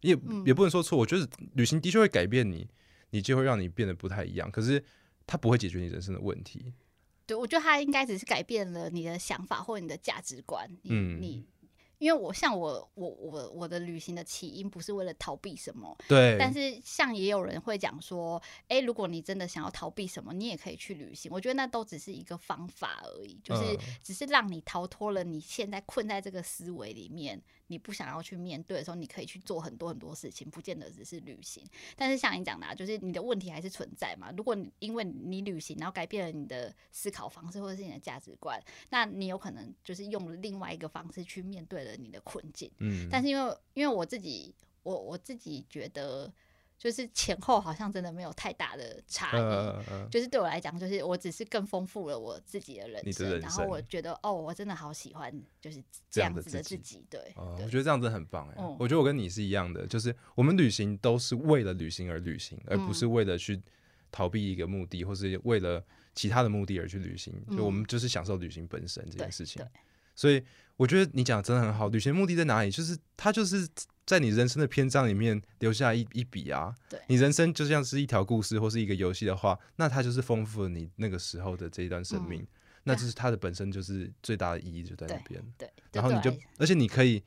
也也不能说错，我觉得旅行的确会改变你。你就会让你变得不太一样，可是它不会解决你人生的问题。对，我觉得它应该只是改变了你的想法或你的价值观。嗯，你因为我像我我我我的旅行的起因不是为了逃避什么，对，但是像也有人会讲说，哎，如果你真的想要逃避什么，你也可以去旅行。我觉得那都只是一个方法而已，就是只是让你逃脱了你现在困在这个思维里面。你不想要去面对的时候，你可以去做很多很多事情，不见得只是旅行。但是像你讲的，啊，就是你的问题还是存在嘛。如果你因为你旅行，然后改变了你的思考方式或者是你的价值观，那你有可能就是用了另外一个方式去面对了你的困境。嗯。但是因为因为我自己，我我自己觉得。就是前后好像真的没有太大的差异，就是对我来讲，就是我只是更丰富了我自己的人生，然后我觉得哦，我真的好喜欢就是这样子的自己，对，我觉得这样子很棒哎，我觉得我跟你是一样的，就是我们旅行都是为了旅行而旅行，而不是为了去逃避一个目的，或是为了其他的目的而去旅行，就我们就是享受旅行本身这件事情，所以我觉得你讲的真的很好，旅行目的在哪里？就是它就是。在你人生的篇章里面留下一一笔啊，对你人生就像是一条故事或是一个游戏的话，那它就是丰富了你那个时候的这一段生命，那就是它的本身就是最大的意义就在那边。对，然后你就，而且你可以，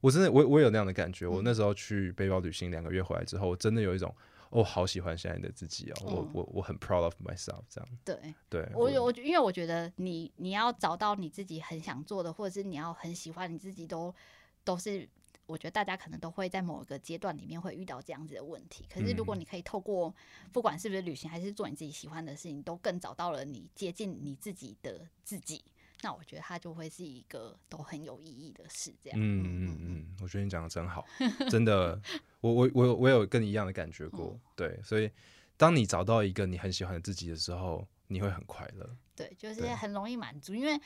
我真的我我有那样的感觉，我那时候去背包旅行两个月回来之后，我真的有一种哦，好喜欢现在的自己哦，我我我很 proud of myself 这样。对，对我我因为我觉得你你要找到你自己很想做的，或者是你要很喜欢你自己，都都是。我觉得大家可能都会在某一个阶段里面会遇到这样子的问题。可是如果你可以透过不管是不是旅行，还是做你自己喜欢的事情，都更找到了你接近你自己的自己，那我觉得它就会是一个都很有意义的事。这样，嗯嗯嗯，我觉得你讲的真好，真的，我我我我有跟你一样的感觉过。对，所以当你找到一个你很喜欢的自己的时候，你会很快乐。对，就是很容易满足，因为。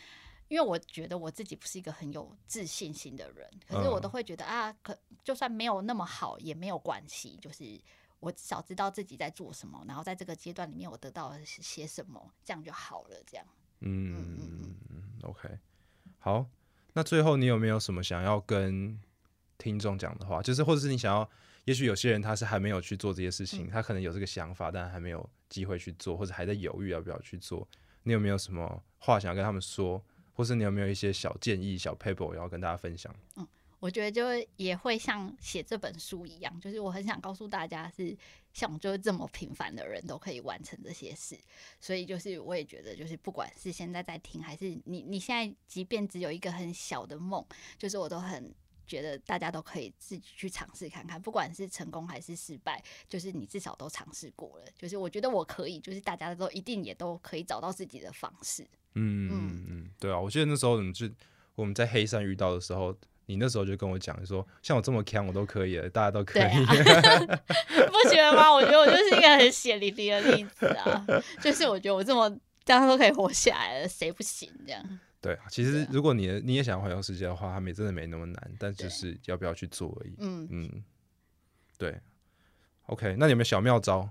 因为我觉得我自己不是一个很有自信心的人，可是我都会觉得啊，可就算没有那么好也没有关系，就是我至少知道自己在做什么，然后在这个阶段里面我得到了些什么，这样就好了。这样，嗯嗯嗯，OK，好，那最后你有没有什么想要跟听众讲的话？就是或者是你想要，也许有些人他是还没有去做这些事情，他可能有这个想法，但还没有机会去做，或者还在犹豫要不要去做。你有没有什么话想要跟他们说？或是你有没有一些小建议、小 paper 要跟大家分享？嗯，我觉得就也会像写这本书一样，就是我很想告诉大家，是像我就是这么平凡的人都可以完成这些事。所以就是我也觉得，就是不管是现在在听，还是你你现在即便只有一个很小的梦，就是我都很觉得大家都可以自己去尝试看看，不管是成功还是失败，就是你至少都尝试过了。就是我觉得我可以，就是大家都一定也都可以找到自己的方式。嗯嗯嗯，对啊，我记得那时候你就我们在黑山遇到的时候，你那时候就跟我讲说，像我这么强，我都可以了，大家都可以，不觉得吗？我觉得我就是一个很血淋淋的例子啊，就是我觉得我这么这样都可以活下来了，谁不行这样？对，其实如果你你也想环游世界的话，它没真的没那么难，但就是要不要去做而已。嗯嗯，对，OK，那有没有小妙招？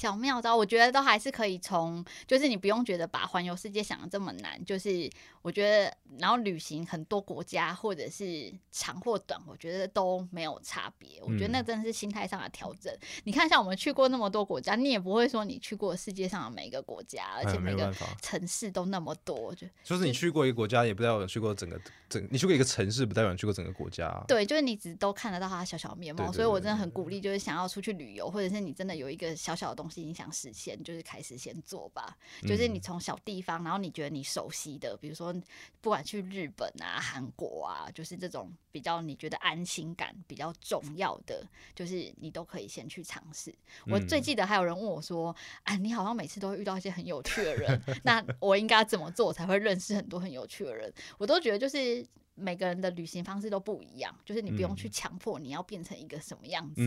小妙招，我觉得都还是可以从，就是你不用觉得把环游世界想的这么难，就是我觉得，然后旅行很多国家或者是长或短，我觉得都没有差别。我觉得那真的是心态上的调整。你看，像我们去过那么多国家，你也不会说你去过世界上的每一个国家，而且每个城市都那么多，就就是你去过一个国家，也不代表去过整个整，你去过一个城市，不代表去过整个国家。对，就是你只都看得到它小小面貌，所以我真的很鼓励，就是想要出去旅游，或者是你真的有一个小小的东西。你想实现，就是开始先做吧。就是你从小地方，然后你觉得你熟悉的，比如说不管去日本啊、韩国啊，就是这种比较你觉得安心感比较重要的，就是你都可以先去尝试。我最记得还有人问我说：“啊，你好像每次都会遇到一些很有趣的人，那我应该怎么做才会认识很多很有趣的人？”我都觉得就是。每个人的旅行方式都不一样，就是你不用去强迫你要变成一个什么样子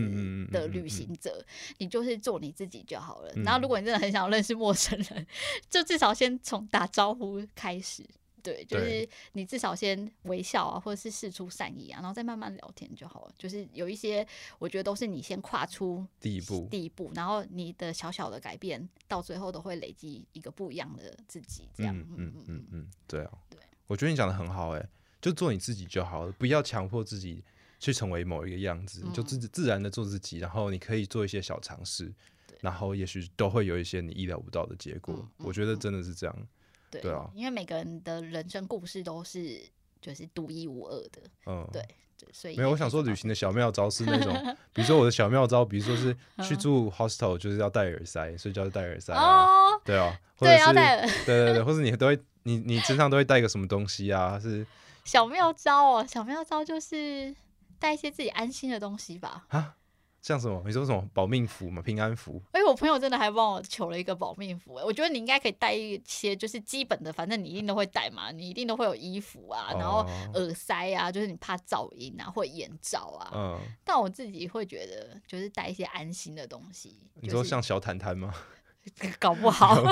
的旅行者，你就是做你自己就好了。然后，如果你真的很想认识陌生人，就至少先从打招呼开始，对，就是你至少先微笑啊，或者是示出善意啊，然后再慢慢聊天就好了。就是有一些，我觉得都是你先跨出第一步，第一步，然后你的小小的改变，到最后都会累积一个不一样的自己。这样，嗯嗯嗯嗯，对啊，对，我觉得你讲的很好，哎。就做你自己就好了，不要强迫自己去成为某一个样子，就自自然的做自己。然后你可以做一些小尝试，然后也许都会有一些你意料不到的结果。我觉得真的是这样，对啊，因为每个人的人生故事都是。就是独一无二的。嗯，对。所以没有，我想说旅行的小妙招是那种，比如说我的小妙招，比如说是 去住 hostel 就是要戴耳塞，睡觉就戴耳塞啊，对啊，或者是，对对对，或者你都会，你你身上都会带个什么东西啊？是小妙招哦，小妙招就是带一些自己安心的东西吧？啊。像什么？你说什么保命符嘛？平安符？哎，我朋友真的还帮我求了一个保命符。哎，我觉得你应该可以带一些，就是基本的，反正你一定都会带嘛。你一定都会有衣服啊，然后耳塞啊，就是你怕噪音啊，或眼罩啊。嗯。但我自己会觉得，就是带一些安心的东西。你说像小毯毯吗？搞不好，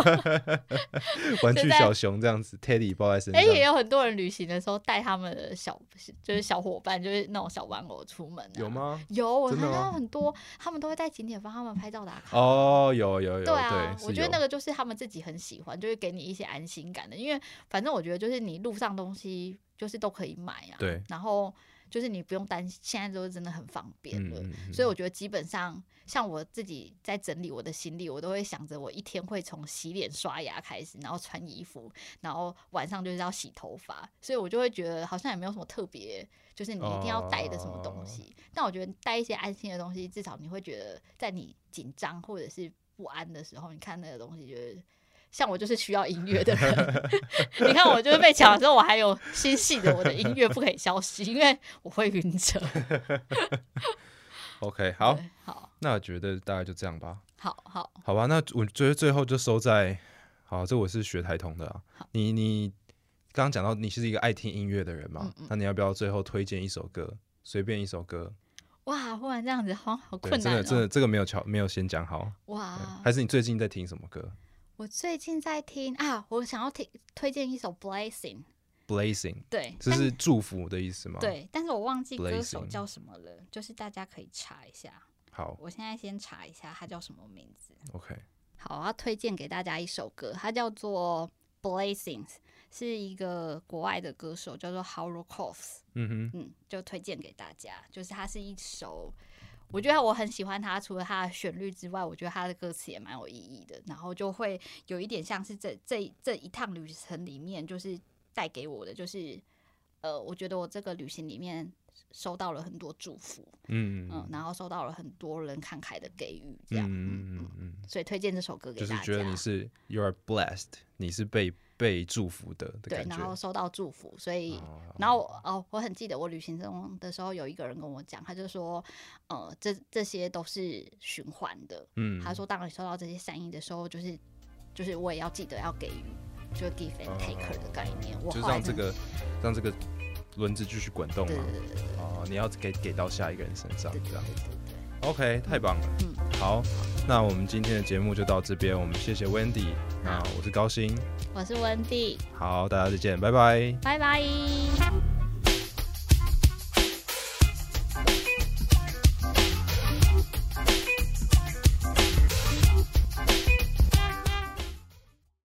玩具小熊这样子，Teddy 抱在身上。哎，也有很多人旅行的时候带他们的小，就是小伙伴，就是那种小玩偶出门。有吗？有，我看到很多，他们都会在景点帮他们拍照打卡。哦，有有有。对啊，我觉得那个就是他们自己很喜欢，就是给你一些安心感的。因为反正我觉得就是你路上东西就是都可以买啊。对。然后就是你不用担心，现在都是真的很方便了。所以我觉得基本上。像我自己在整理我的行李，我都会想着我一天会从洗脸刷牙开始，然后穿衣服，然后晚上就是要洗头发，所以我就会觉得好像也没有什么特别，就是你一定要带的什么东西。但我觉得带一些安心的东西，至少你会觉得在你紧张或者是不安的时候，你看那个东西，觉得像我就是需要音乐的人。你看我就是被抢的时候，我还有心系的我的音乐不可以消失，因为我会晕车。OK，好，好，那我觉得大概就这样吧。好好，好吧，那我觉得最后就收在，好，这我是学台通的啊。你你刚刚讲到你是一个爱听音乐的人嘛？那你要不要最后推荐一首歌，随便一首歌？哇，忽然这样子，好好困难。真的，真的，这个没有巧，没有先讲好。哇，还是你最近在听什么歌？我最近在听啊，我想要听推荐一首 Blessing。Blazing，对，这是祝福的意思吗？对，但是我忘记歌手叫什么了，就是大家可以查一下。好，我现在先查一下他叫什么名字。OK，好，我要推荐给大家一首歌，它叫做 Blazing，是一个国外的歌手，叫做 h o w r c o f s 嗯哼，嗯，就推荐给大家。就是它是一首，我觉得我很喜欢他，除了他的旋律之外，我觉得他的歌词也蛮有意义的。然后就会有一点像是这这这一趟旅程里面，就是。带给我的就是，呃，我觉得我这个旅行里面收到了很多祝福，嗯嗯，然后收到了很多人慷慨的给予，这样，嗯嗯嗯，所以推荐这首歌给大家，就是觉得你是 you are blessed，你是被被祝福的，对，然后收到祝福，所以，然后哦，我很记得我旅行中的时候，有一个人跟我讲，他就说，呃，这这些都是循环的，嗯，他说，当你收到这些善意的时候，就是就是我也要记得要给予。就 give and take 的概念，就让这个让这个轮子继续滚动嘛。哦，你要给给到下一个人身上，这样。OK，太棒了。嗯，好，那我们今天的节目就到这边，我们谢谢 Wendy。那我是高鑫，我是 Wendy。好，大家再见，拜拜。拜拜。